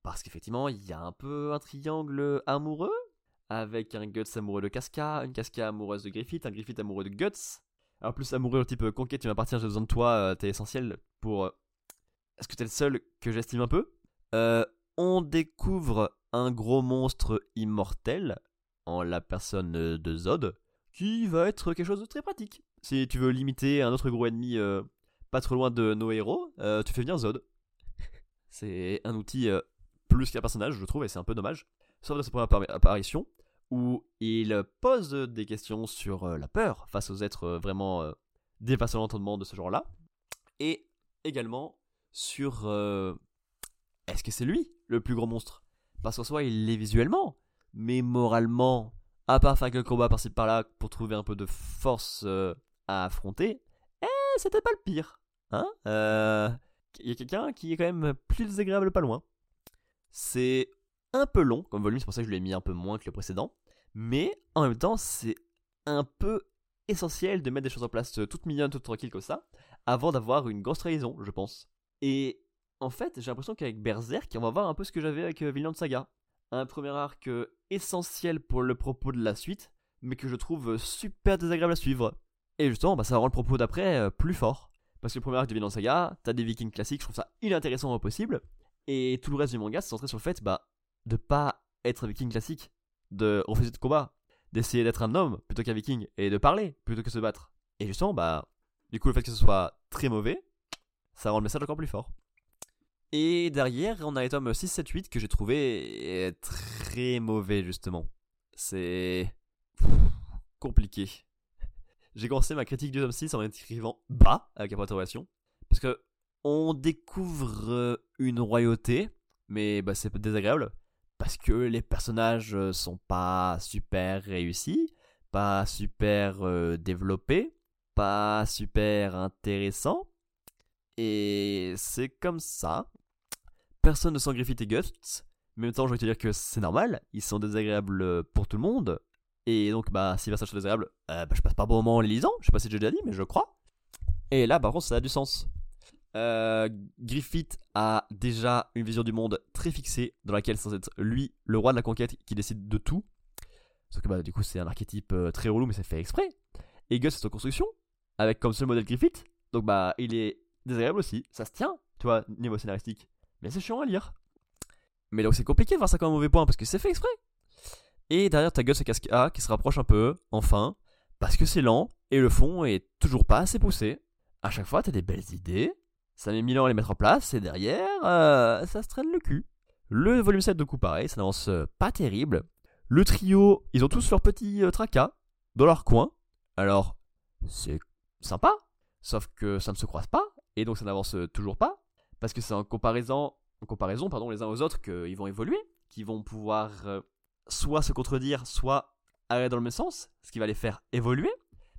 Speaker 1: parce qu'effectivement, il y a un peu un triangle amoureux, avec un Guts amoureux de Casca, une Casca amoureuse de Griffith, un Griffith amoureux de Guts. Alors plus amoureux, type conquête, tu vas partir, j'ai besoin de toi, euh, t'es essentiel pour... Euh, est-ce que t'es le seul que j'estime un peu? On découvre un gros monstre immortel, en la personne de Zod, qui va être quelque chose de très pratique. Si tu veux limiter un autre gros ennemi euh, pas trop loin de nos héros, euh, tu fais venir Zod. c'est un outil euh, plus qu'un personnage, je trouve, et c'est un peu dommage. Sauf dans sa première apparition, où il pose des questions sur la peur face aux êtres vraiment dépassant l'entendement de ce genre-là. Et également sur... Est-ce que c'est lui le plus gros monstre? Parce qu'en soi, il l'est visuellement, mais moralement, à part faire quelques combats par-ci par-là pour trouver un peu de force euh, à affronter, eh, c'était pas le pire. Hein euh, Il y a quelqu'un qui est quand même plus désagréable pas loin. C'est un peu long comme volume, c'est pour ça que je l'ai mis un peu moins que le précédent. Mais en même temps, c'est un peu essentiel de mettre des choses en place toutes mignonnes, toutes tranquilles comme ça, avant d'avoir une grosse trahison, je pense. Et en fait, j'ai l'impression qu'avec Berserk, on va voir un peu ce que j'avais avec euh, Vinland Saga. Un premier arc euh, essentiel pour le propos de la suite, mais que je trouve euh, super désagréable à suivre. Et justement, bah, ça rend le propos d'après plus fort. Parce que le premier arc de Vinland Saga, t'as des vikings classiques, je trouve ça inintéressant au possible. Et tout le reste du manga, c'est centré sur le fait bah, de pas être viking classique, de refuser de combat, d'essayer d'être un homme plutôt qu'un viking, et de parler plutôt que se battre. Et justement, bah, du coup, le fait que ce soit très mauvais, ça rend le message encore plus fort. Et derrière, on a les tomes 6, 7, 8 que j'ai trouvé très mauvais justement. C'est compliqué. j'ai commencé ma critique du tome 6 en écrivant bas avec la. Parce que on découvre euh, une royauté, mais bah, c'est désagréable. Parce que les personnages euh, sont pas super réussis, pas super euh, développés, pas super intéressants. Et c'est comme ça. Personne ne sent Griffith et Guts. Mais en même temps, je vais te dire que c'est normal. Ils sont désagréables pour tout le monde. Et donc, bah, si ça sont désagréables, bah, je passe pas bon moment en les lisant. Je sais pas si j'ai déjà dit, mais je crois. Et là, par contre, ça a du sens. Euh, Griffith a déjà une vision du monde très fixée, dans laquelle c'est lui, le roi de la conquête, qui décide de tout. Sauf que bah, du coup, c'est un archétype euh, très relou, mais c'est fait exprès. Et Gus, c'est en construction, avec comme seul modèle Griffith. Donc bah, il est désagréable aussi. Ça se tient, tu vois, niveau scénaristique. Mais c'est chiant à lire. Mais donc c'est compliqué de voir ça comme un mauvais point, parce que c'est fait exprès. Et derrière, t'as Gus et Casca qui se rapprochent un peu, enfin, parce que c'est lent, et le fond est toujours pas assez poussé. À chaque fois, t'as des belles idées, ça met mille ans à les mettre en place, et derrière, euh, ça se traîne le cul. Le volume 7 de coup pareil, ça n'avance euh, pas terrible. Le trio, ils ont tous leur petit euh, tracas dans leur coin. Alors, c'est sympa, sauf que ça ne se croise pas, et donc ça n'avance toujours pas, parce que c'est en comparaison, en comparaison pardon, les uns aux autres qu'ils vont évoluer, qu'ils vont pouvoir soit se contredire, soit aller dans le même sens, ce qui va les faire évoluer.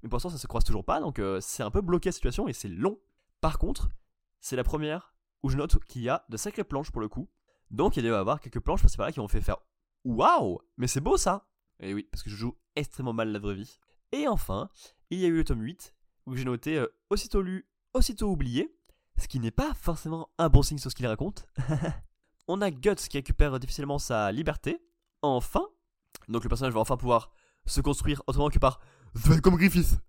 Speaker 1: Mais pour l'instant, ça se croise toujours pas, donc c'est un peu bloqué la situation et c'est long. Par contre, c'est la première où je note qu'il y a de sacrées planches pour le coup. Donc il doit y avoir quelques planches par là qui vont fait faire Waouh Mais c'est beau ça Et oui, parce que je joue extrêmement mal la vraie vie. Et enfin, il y a eu le tome 8 où j'ai noté euh, aussitôt lu, aussitôt oublié, ce qui n'est pas forcément un bon signe sur ce qu'il raconte. On a Guts qui récupère difficilement sa liberté, enfin. Donc le personnage va enfin pouvoir se construire autrement que par comme Griffith.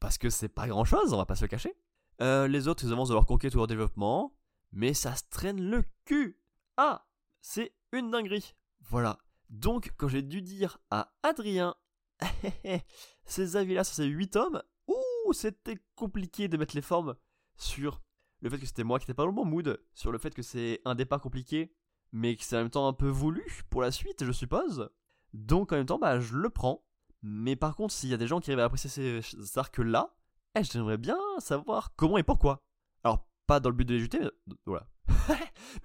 Speaker 1: Parce que c'est pas grand chose, on va pas se le cacher. Euh, les autres, ils avancent dans leur conquête ou leur développement. Mais ça se traîne le cul. Ah, c'est une dinguerie. Voilà. Donc, quand j'ai dû dire à Adrien ces avis-là sur ces 8 tomes, ouh, c'était compliqué de mettre les formes sur le fait que c'était moi qui n'étais pas dans le bon mood, sur le fait que c'est un départ compliqué, mais que c'est en même temps un peu voulu pour la suite, je suppose. Donc, en même temps, bah, je le prends. Mais par contre, s'il y a des gens qui arrivent à apprécier ces arcs-là, eh, j'aimerais bien savoir comment et pourquoi. Alors, pas dans le but de les juger, mais voilà.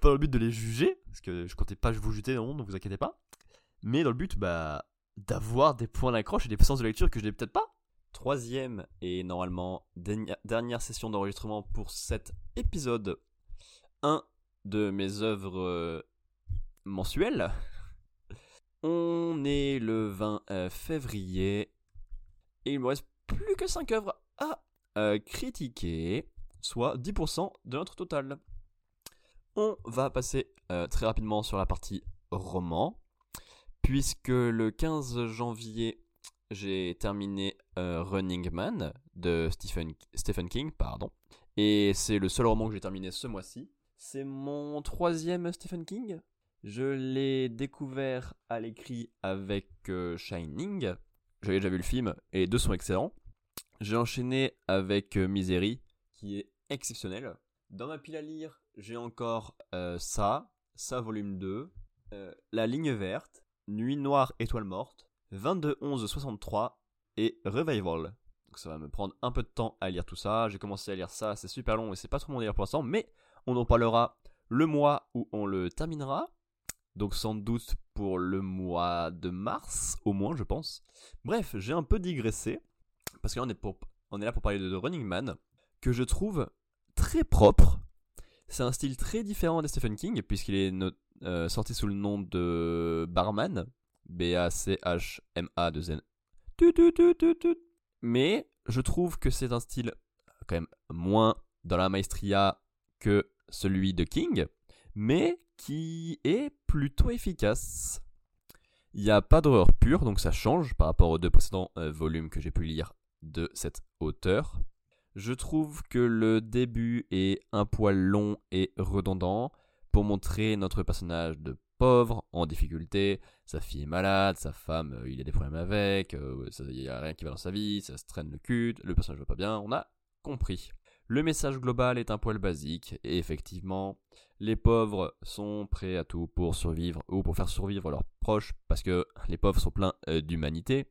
Speaker 1: pas dans le but de les juger, parce que je comptais pas vous juger, non, ne vous inquiétez pas. Mais dans le but, bah, d'avoir des points d'accroche et des puissances de lecture que je n'ai peut-être pas. Troisième et normalement dernière session d'enregistrement pour cet épisode. Un de mes œuvres euh, mensuelles. On est le 20 euh, février et il me reste plus que 5 œuvres à euh, critiquer, soit 10% de notre total. On va passer euh, très rapidement sur la partie roman, puisque le 15 janvier, j'ai terminé euh, Running Man de Stephen, King, pardon. Et c'est le seul roman que j'ai terminé ce mois-ci. C'est mon troisième Stephen King. Je l'ai découvert à l'écrit avec Shining. J'avais déjà vu le film et deux sont excellents. J'ai enchaîné avec euh, Misery, qui est exceptionnel. Dans ma pile à lire, j'ai encore euh, ça, ça volume 2, euh, La ligne verte, Nuit noire, étoile morte, 22 11 63 et Revival. Donc ça va me prendre un peu de temps à lire tout ça. J'ai commencé à lire ça, c'est super long et c'est pas trop mon délire pour l'instant, mais on en parlera le mois où on le terminera. Donc sans doute pour le mois de mars, au moins je pense. Bref, j'ai un peu digressé parce qu'on est, on est là pour parler de, Running Man, que je trouve très propre. C'est un style très différent de Stephen King, puisqu'il est euh, sorti sous le nom de Barman, B-A-C-H-M-A de Zen. Mais je trouve que c'est un style quand même moins dans la maestria que celui de King, mais qui est plutôt efficace. Il n'y a pas d'horreur pure, donc ça change par rapport aux deux précédents euh, volumes que j'ai pu lire de cette hauteur. Je trouve que le début est un poil long et redondant pour montrer notre personnage de pauvre, en difficulté, sa fille est malade, sa femme, euh, il a des problèmes avec, euh, il n'y a rien qui va dans sa vie, ça se traîne le cul, le personnage va pas bien, on a compris. Le message global est un poil basique, et effectivement, les pauvres sont prêts à tout pour survivre ou pour faire survivre leurs proches, parce que les pauvres sont pleins euh, d'humanité,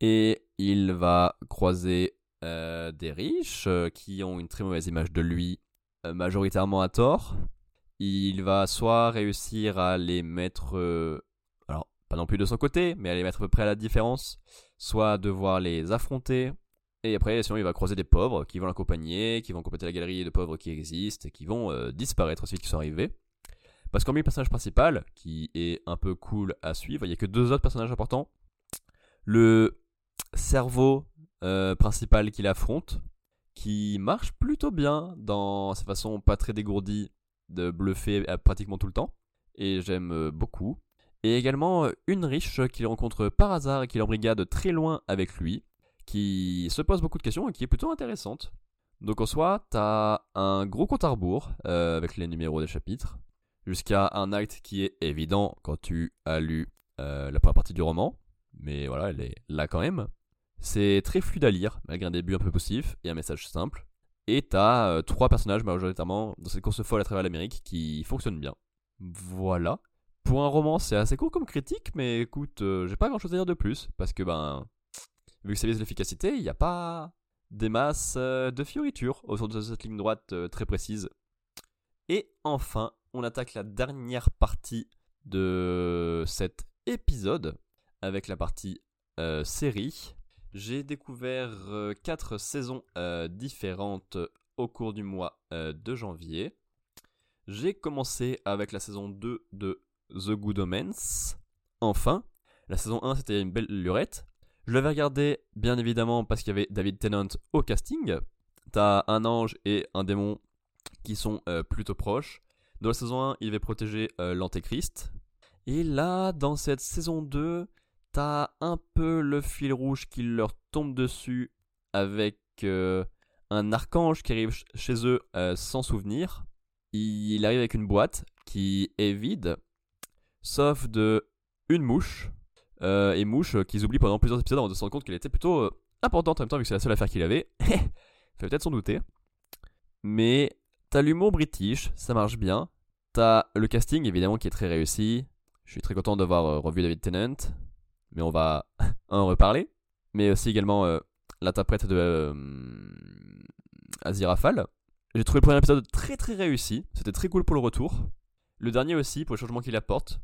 Speaker 1: Et il va croiser euh, des riches euh, qui ont une très mauvaise image de lui, euh, majoritairement à tort. Il va soit réussir à les mettre, alors pas non plus de son côté, mais à les mettre à peu près à la différence, soit devoir les affronter. Et après, sinon, il va croiser des pauvres qui vont l'accompagner, qui vont compléter la galerie de pauvres qui existent, et qui vont disparaître ensuite qui sont arrivés. Parce qu'en le personnage principal, qui est un peu cool à suivre, il n'y a que deux autres personnages importants. Le cerveau euh, principal qu'il affronte, qui marche plutôt bien dans sa façon pas très dégourdie de bluffer pratiquement tout le temps, et j'aime euh, beaucoup. Et également euh, une riche qu'il rencontre par hasard et qu'il embrigade très loin avec lui, qui se pose beaucoup de questions et qui est plutôt intéressante. Donc en soi, t'as un gros compte à rebours avec les numéros des chapitres, jusqu'à un acte qui est évident quand tu as lu la première partie du roman, mais voilà, elle est là quand même. C'est très fluide à lire, malgré un début un peu poussif et un message simple. Et t'as euh, trois personnages majoritairement dans cette course folle à travers l'Amérique qui fonctionnent bien. Voilà. Pour un roman, c'est assez court comme critique, mais écoute, euh, j'ai pas grand chose à dire de plus, parce que ben, vu que ça vise l'efficacité, il n'y a pas des masses euh, de fioritures autour de cette ligne droite très précise. Et enfin, on attaque la dernière partie de cet épisode, avec la partie série. J'ai découvert 4 euh, saisons euh, différentes au cours du mois euh, de janvier. J'ai commencé avec la saison 2 de The Good Omens. Enfin, la saison 1 c'était une belle lurette. Je l'avais regardé bien évidemment parce qu'il y avait David Tennant au casting. T'as un ange et un démon qui sont plutôt proches. Dans la saison 1, il va protéger l'Antéchrist. Et là, dans cette saison 2, t'as un peu le fil rouge qui leur tombe dessus avec euh, un archange qui arrive chez eux euh, sans souvenir. Il arrive avec une boîte qui est vide, sauf de une mouche. Euh, et mouche qu'ils oublient pendant plusieurs épisodes avant de se rendre compte qu'elle était plutôt importante en même temps vu que c'est la seule affaire qu'il avait. Fait peut-être s'en douter. Mais t'as l'humour british, ça marche bien. T'as le casting évidemment qui est très réussi. Je suis très content d'avoir revu David Tennant mais on va en reparler. Mais aussi également euh, l'interprète de euh, Azirafal. J'ai trouvé le premier épisode très très réussi, c'était très cool pour le retour. Le dernier aussi, pour les changements qu'il apporte,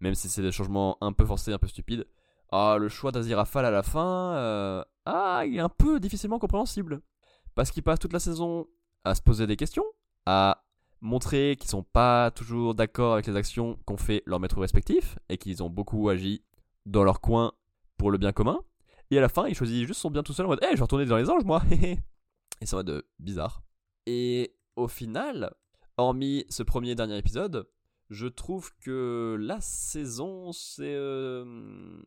Speaker 1: même si c'est des changements un peu forcés, un peu stupides. Ah, le choix d'Azirafal à la fin, euh, ah, il est un peu difficilement compréhensible. Parce qu'il passe toute la saison à se poser des questions, à montrer qu'ils sont pas toujours d'accord avec les actions qu'ont fait leurs maîtres respectifs, et qu'ils ont beaucoup agi dans leur coin pour le bien commun. Et à la fin, il choisit juste son bien tout seul en mode Eh, je vais retourner dans les anges, moi Et ça va de bizarre. Et au final, hormis ce premier et dernier épisode, je trouve que la saison c'est euh,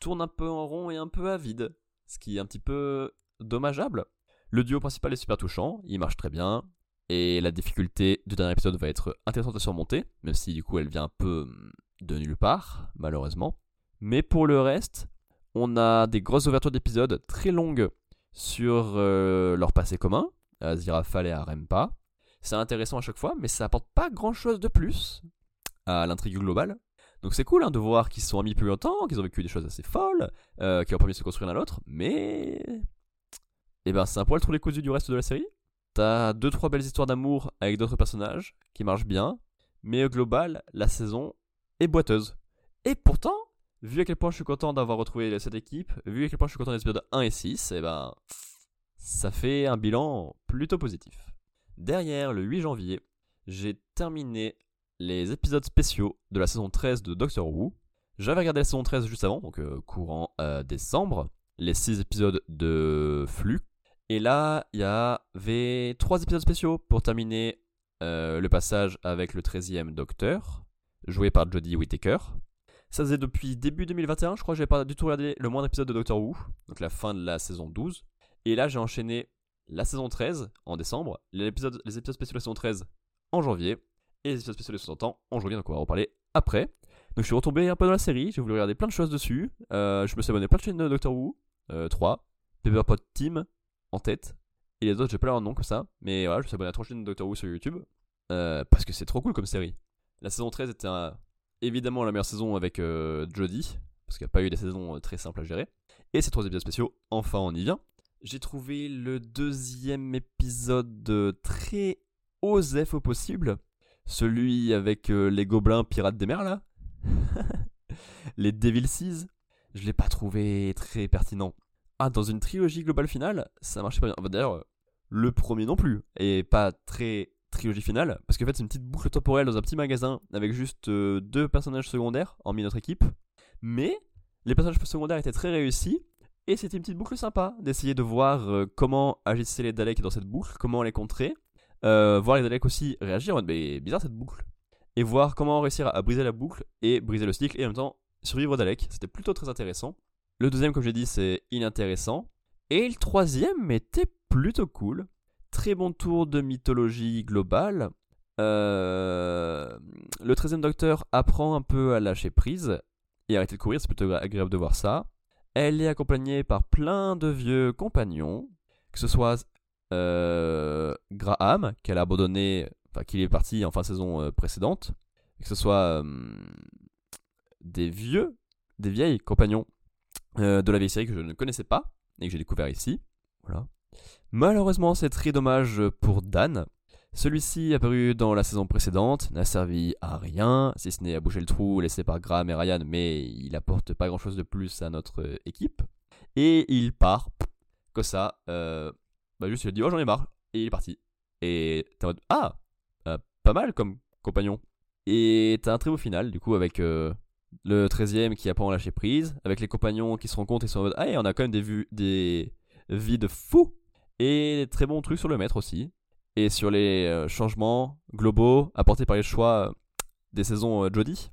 Speaker 1: tourne un peu en rond et un peu à vide, ce qui est un petit peu dommageable. Le duo principal est super touchant, il marche très bien, et la difficulté du dernier épisode va être intéressante à surmonter, même si du coup elle vient un peu de nulle part, malheureusement. Mais pour le reste, on a des grosses ouvertures d'épisodes très longues sur euh, leur passé commun, à et à Rempa. C'est intéressant à chaque fois, mais ça apporte pas grand chose de plus à l'intrigue globale. Donc c'est cool hein, de voir qu'ils sont amis plus longtemps, qu'ils ont vécu des choses assez folles, euh, qui ont permis de se construire l'un l'autre, mais. Eh ben, c'est un poil trop les cousus du reste de la série. T'as deux trois belles histoires d'amour avec d'autres personnages qui marchent bien, mais au global, la saison est boiteuse. Et pourtant, vu à quel point je suis content d'avoir retrouvé cette équipe, vu à quel point je suis content des épisodes 1 et 6, et eh ben, ça fait un bilan plutôt positif. Derrière, le 8 janvier, j'ai terminé les épisodes spéciaux de la saison 13 de Doctor Who. J'avais regardé la saison 13 juste avant, donc euh, courant euh, décembre, les 6 épisodes de Flux. Et là, il y avait 3 épisodes spéciaux pour terminer euh, le passage avec le 13e Docteur, joué par Jodie Whittaker. Ça faisait depuis début 2021, je crois que j'avais pas du tout regardé le moindre épisode de Doctor Who, donc la fin de la saison 12. Et là, j'ai enchaîné la saison 13 en décembre, les épisodes, spéciaux de la saison 13 en janvier, et les épisodes spéciaux de 60 ans en janvier, donc on va en reparler après. Donc je suis retombé un peu dans la série, j'ai voulu regarder plein de choses dessus. Euh, je me suis abonné à plein de chaînes de Doctor Who, euh, 3, Pepperpot Team en tête, et les autres, j'ai pas leur nom comme ça, mais voilà, je me suis abonné à 3 chaînes de Doctor Who sur YouTube, euh, parce que c'est trop cool comme série. La saison 13 était un, évidemment la meilleure saison avec euh, Jodie, parce qu'il n'y a pas eu des saisons euh, très simples à gérer. Et ces trois épisodes spéciaux, enfin on y vient. J'ai trouvé le deuxième épisode euh, très osef au possible. Celui avec euh, les gobelins pirates des mers là. les Devil Seas. Je l'ai pas trouvé très pertinent. Ah, dans une trilogie globale finale, ça marchait pas bien. D'ailleurs, le premier non plus. Et pas très trilogie finale. Parce qu'en fait, c'est une petite boucle temporelle dans un petit magasin avec juste euh, deux personnages secondaires, hormis notre équipe. Mais les personnages secondaires étaient très réussis. Et c'était une petite boucle sympa d'essayer de voir euh, comment agissaient les Daleks dans cette boucle, comment les contrer. Euh, voir les Daleks aussi réagir en mode, mais bizarre cette boucle. Et voir comment réussir à, briser la boucle et briser le cycle et en même temps survivre aux Daleks. C'était plutôt très intéressant. Le deuxième, comme j'ai dit, c'est inintéressant. Et le troisième était plutôt cool. Très bon tour de mythologie globale. Euh, le 13 Docteur apprend un peu à lâcher prise et arrêter de courir, c'est plutôt agréable de voir ça. Elle est accompagnée par plein de vieux compagnons, que ce soit euh, Graham, qu'elle a abandonné, enfin qu'il est parti en fin saison euh, précédente, que ce soit des vieux, des vieilles compagnons de la vieille série que je ne connaissais pas et que j'ai découvert ici. Voilà. Malheureusement, c'est très dommage pour Dan, celui-ci, apparu dans la saison précédente, n'a servi à rien, si ce n'est à boucher le trou laissé par Graham et Ryan, mais il apporte pas grand-chose de plus à notre euh, équipe. Et il part, comme ça, euh, bah juste il a dit oh j'en ai marre, et il est parti. Et t'es en mode ah, euh, pas mal comme compagnon. Et t'as un très beau final, du coup, avec le 13ème qui apprend à lâcher prise, avec les compagnons qui se rendent compte et sont en mode ah, on a quand même des, vues, des vies de fous, et des très bons trucs sur le maître aussi et sur les euh, changements globaux apportés par les choix euh, des saisons euh, Jodie,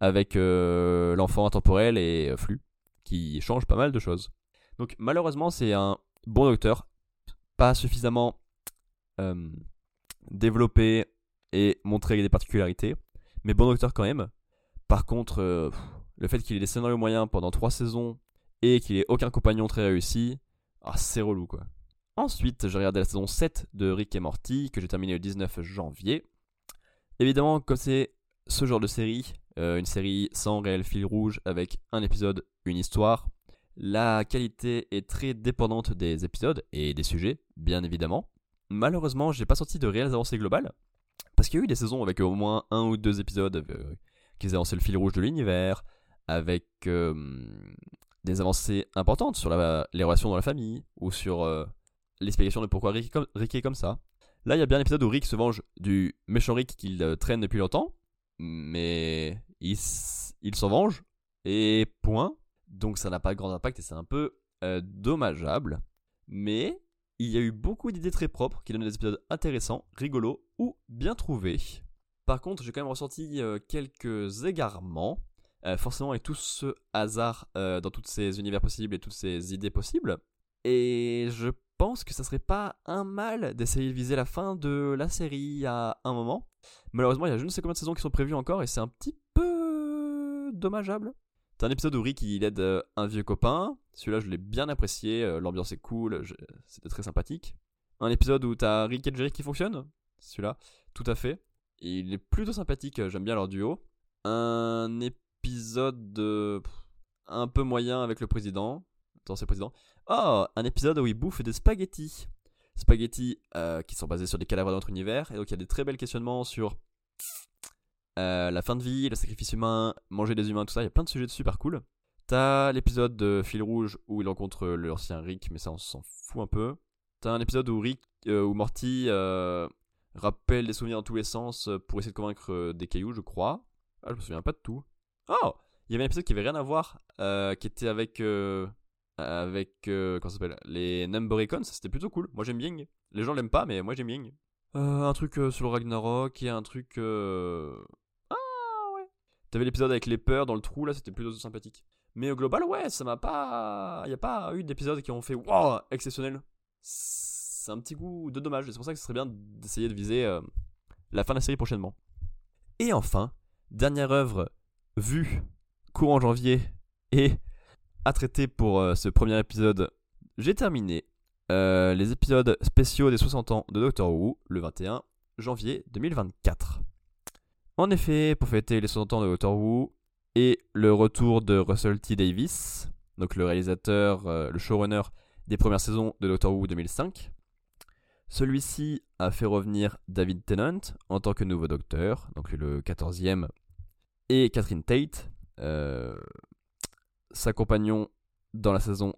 Speaker 1: avec l'enfant intemporel et Flux, qui changent pas mal de choses. Donc malheureusement c'est un bon docteur, pas suffisamment développé et montré des particularités, mais bon docteur quand même. Par contre, le fait qu'il ait des scénarios moyens pendant 3 saisons et qu'il ait aucun compagnon très réussi, ah, c'est relou quoi. Ensuite, j'ai regardé la saison 7 de Rick et Morty, que j'ai terminé le 19 janvier. Évidemment, comme c'est ce genre de série, euh, une série sans réel fil rouge, avec un épisode, une histoire, la qualité est très dépendante des épisodes et des sujets, bien évidemment. Malheureusement, j'ai pas sorti de réelles avancées globales, parce qu'il y a eu des saisons avec au moins un ou deux épisodes euh, qui avancé le fil rouge de l'univers, avec euh, des avancées importantes sur les relations dans la famille, ou sur l'explication de pourquoi Rick est, comme, ça. Là, il y a bien un épisode où Rick se venge du méchant Rick qu'il euh, traîne depuis longtemps, mais il, s'en venge, et point. Donc ça n'a pas grand impact et c'est un peu euh, dommageable. Mais il y a eu beaucoup d'idées très propres qui donnent des épisodes intéressants, rigolos ou bien trouvés. Par contre, j'ai quand même ressenti euh, quelques égarements. forcément, avec tout ce hasard dans tous ces univers possibles et toutes ces idées possibles. Et je pense que ça serait pas un mal d'essayer de viser la fin de la série à un moment. Malheureusement, il y a je ne sais combien de saisons qui sont prévues encore et c'est un petit peu dommageable. T'as un épisode où Rick il aide euh, un vieux copain. Celui-là, je l'ai bien apprécié. Euh, l'ambiance est cool. C'était très sympathique. Un épisode où t'as Rick et Jerry qui fonctionnent. Celui-là, tout à fait. Il est plutôt sympathique. J'aime bien leur duo. Un épisode un peu moyen avec le président. Attends, c'est le président. Oh, un épisode où il bouffe des spaghettis. Spaghettis euh, qui sont basés sur des cadavres de notre univers. Et donc il y a des très belles questionnements sur euh, la fin de vie, le sacrifice humain, manger des humains, tout ça. Il y a plein de sujets super cool. T'as l'épisode de Fil Rouge où il rencontre l'ancien Rick, mais ça on s'en fout un peu. T'as un épisode où Rick, euh, où Morty rappelle des souvenirs dans tous les sens pour essayer de convaincre des cailloux, je crois. Ah, je me souviens pas de tout. Oh Il y avait un épisode qui avait rien à voir, qui était avec avec euh, comment ça s'appelle les Number Icons, c'était plutôt cool. Moi j'aime bien. Les gens l'aiment pas, mais moi j'aime bien. Euh, un truc euh, sur le Ragnarok et un truc. Ah ouais. T'avais l'épisode avec les peurs dans le trou là, c'était plutôt sympathique. Mais au global, ouais, ça m'a pas. Y a pas eu d'épisodes qui ont fait waouh exceptionnel. C'est un petit coup de dommage. C'est pour ça que ce serait bien d'essayer de viser la fin de la série prochainement. Et enfin, dernière œuvre vue courant janvier et à traiter pour euh, ce premier épisode, j'ai terminé euh, les épisodes spéciaux des 60 ans de Doctor Who le 21 janvier 2024. En effet, pour fêter les 60 ans de Doctor Who et le retour de Russell T. Davis, donc le réalisateur, euh, le showrunner des premières saisons de Doctor Who 2005. Celui-ci a fait revenir David Tennant en tant que nouveau docteur, donc le 14e, et Catherine Tate, sa compagnon dans la saison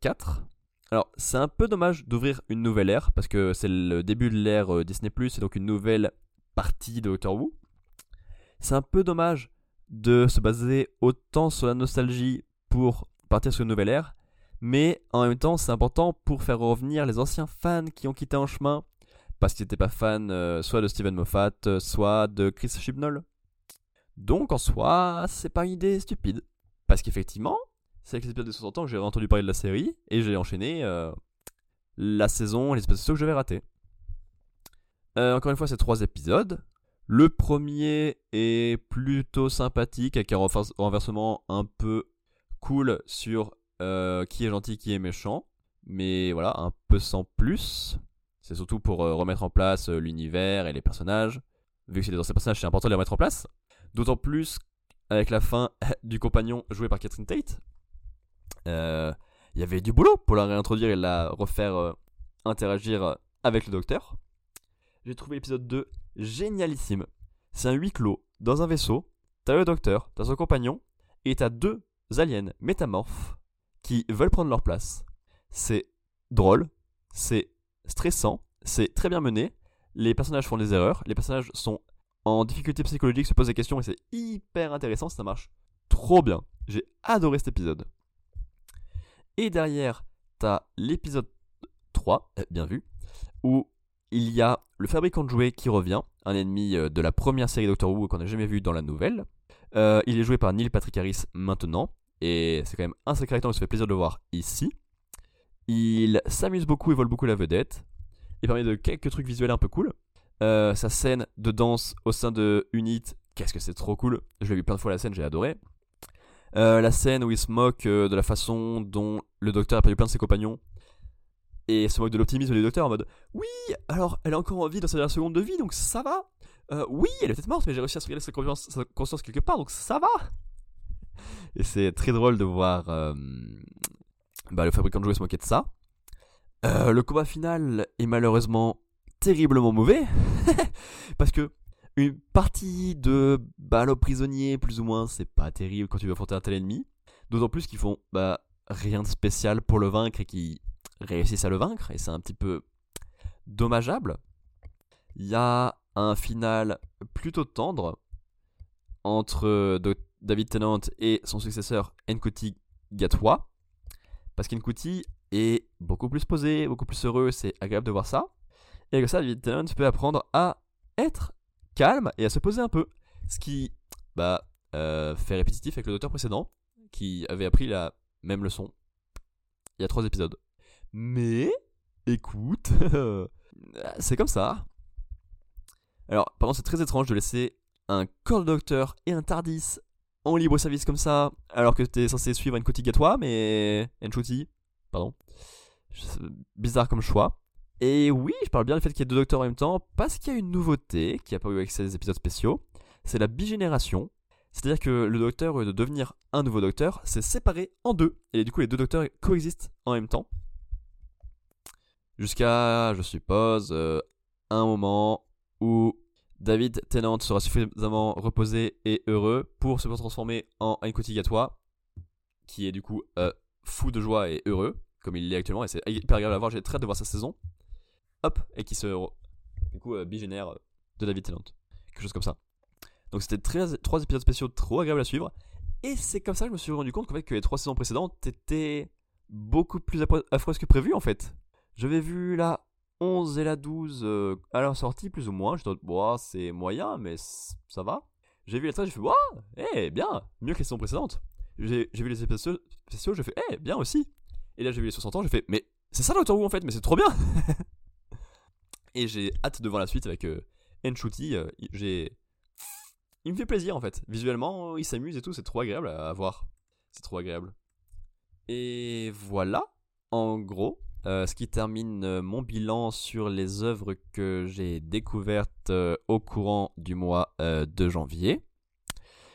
Speaker 1: 4. Euh, Alors, c'est un peu dommage d'ouvrir une nouvelle ère, parce que c'est le début de l'ère euh, Disney, et donc une nouvelle partie de Doctor Who. C'est un peu dommage de se baser autant sur la nostalgie pour partir sur une nouvelle ère, mais en même temps, c'est important pour faire revenir les anciens fans qui ont quitté en chemin parce qu'ils n'étaient pas fans euh, soit de Steven Moffat, soit de Chris Chibnall. Donc en soi, c'est pas une idée stupide. Parce qu'effectivement, c'est avec les épisodes de 60 ans que j'ai entendu parler de la série et j'ai enchaîné euh, la saison, les épisodes que j'avais ratés. encore une fois, c'est trois épisodes. Le premier est plutôt sympathique avec un renversement un peu cool sur euh, qui est gentil, qui est méchant. Mais voilà, un peu sans plus. C'est surtout pour euh, remettre en place euh, l'univers et les personnages. Vu que c'est des anciens personnages, c'est important de les remettre en place. D'autant plus avec la fin du compagnon joué par Catherine Tate. Il y avait du boulot pour la réintroduire et la refaire interagir avec le docteur. J'ai trouvé l'épisode 2 génialissime. C'est un huis clos dans un vaisseau. T'as le docteur, t'as son compagnon, et t'as deux aliens métamorphes qui veulent prendre leur place. C'est drôle, c'est stressant, c'est très bien mené, les personnages font des erreurs, les personnages sont en difficulté psychologique, se posent des questions et c'est hyper intéressant, ça marche trop bien. J'ai adoré cet épisode. Et derrière, t'as l'épisode 3, eh, bien vu, où il y a le fabricant de jouets qui revient, un ennemi euh, de la première série Doctor Who qu'on n'a jamais vu dans la nouvelle. Euh, il est joué par Neil Patrick Harris maintenant, et c'est quand même un sacré acteur, il se fait plaisir de voir ici. Il s'amuse beaucoup, il vole beaucoup la vedette. Il permet de quelques trucs visuels un peu cool. Euh, sa scène de danse au sein de Unit, qu'est-ce que c'est trop cool. Je l'ai vu plein de fois la scène, j'ai adoré. Euh, la scène où il se moque euh, de la façon dont le docteur a perdu plein de ses compagnons. Et se moque de l'optimisme du docteur en mode Oui, alors elle a encore envie dans sa dernière seconde de vie, donc ça va. oui, elle est peut-être morte, mais j'ai réussi à se sa conscience, sa conscience quelque part, donc ça va. Et c'est très drôle de voir bah, le fabricant de jouets se moquer de ça. Le combat final est malheureusement terriblement mauvais. parce que une partie de balle prisonnier, plus ou moins, c'est pas terrible quand tu veux affronter un tel ennemi. D'autant plus qu'ils font bah, rien de spécial pour le vaincre et qu'ils réussissent à le vaincre. Et c'est un petit peu dommageable. Il y a un final plutôt tendre entre David Tennant et son successeur Nkuti Gatwa. Parce qu'Nkuti est beaucoup plus posé, beaucoup plus heureux, c'est agréable de voir ça. Et avec ça, David Tennant peut apprendre à être calme et à se poser un peu. Ce qui bah, euh, fait répétitif avec le docteur précédent, qui avait appris la même leçon il y a trois épisodes. Mais, écoute, c'est comme ça. Alors, pardon, c'est très étrange de laisser un Call Doctor et un Tardis en libre service comme ça, alors que t'es censé suivre une à toi, mais. Enchuti, pardon. Bizarre comme choix. Et oui, je parle bien du fait qu'il y ait deux docteurs en même temps, parce qu'il y a une nouveauté qui a eu avec ces épisodes spéciaux, c'est la bigénération. C'est-à-dire que le docteur, au de devenir un nouveau docteur, c'est séparé en deux. Et du coup, les deux docteurs coexistent en même temps. Jusqu'à, je suppose, euh, un moment où David Tennant sera suffisamment reposé et heureux pour se transformer en Nkoti Gatwa, qui est du coup euh, fou de joie et heureux, comme il l'est actuellement, et c'est hyper agréable à voir, j'ai très hâte de voir sa saison. Hop, et qui se. Du coup, euh, bigénère euh, de David Tennant. Quelque chose comme ça. Donc c'était trois épisodes spéciaux trop agréables à suivre. Et c'est comme ça que je me suis rendu compte qu'en fait, que les trois saisons précédentes étaient beaucoup plus affreuses que prévu en fait. J'avais vu là 11 et la 12 euh, à leur sortie, plus ou moins. Je dois, bon, c'est moyen, mais ça va. J'ai vu la 13, j'ai fait, waouh, eh, bien, mieux que les saisons précédentes. J'ai vu les épisodes spéciaux, j'ai fait, eh, bien aussi. Et là, j'ai vu les 60 ans, j'ai fait, mais c'est ça Doctor Who en fait, mais c'est trop bien. et j'ai hâte de voir la suite avec euh, Enchuti. Euh, j'ai, il me fait plaisir en fait. Visuellement, il s'amuse et tout, c'est trop agréable à voir. C'est trop agréable. Et voilà, en gros, euh, ce qui termine euh, mon bilan sur les œuvres que j'ai découvertes au courant du mois de janvier.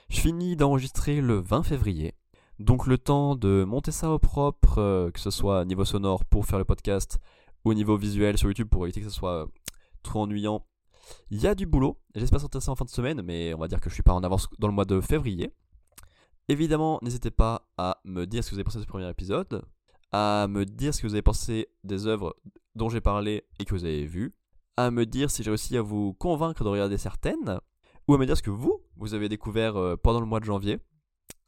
Speaker 1: Je finis d'enregistrer le 20 février. Donc le temps de monter ça au propre, que ce soit niveau sonore pour faire le podcast au niveau visuel sur YouTube pour éviter que ce soit euh, trop ennuyant. Il y a du boulot, j'espère sortir ça en fin de semaine, mais on va dire que je suis pas en avance dans le mois de février. Évidemment, n'hésitez pas à me dire ce que vous avez pensé de ce premier épisode, à me dire ce que vous avez pensé des œuvres dont j'ai parlé et que vous avez vues, à me dire si j'ai réussi à vous convaincre de regarder certaines, ou à me dire ce que vous, vous avez découvert euh, pendant le mois de janvier,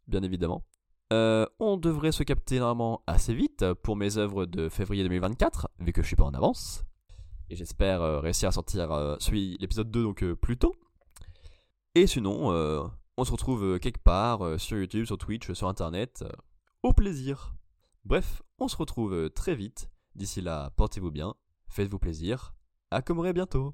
Speaker 1: bien évidemment. Euh, on devrait se capter normalement assez vite pour mes œuvres de février 2024, vu que je suis pas en avance. Et j'espère euh, réussir à sortir euh, celui, l'épisode 2 donc plus tôt. Et sinon, on se retrouve quelque part sur YouTube, sur Twitch, sur Internet. au plaisir. Bref, on se retrouve très vite. D'ici là, portez-vous bien, faites-vous plaisir. À Comoré bientôt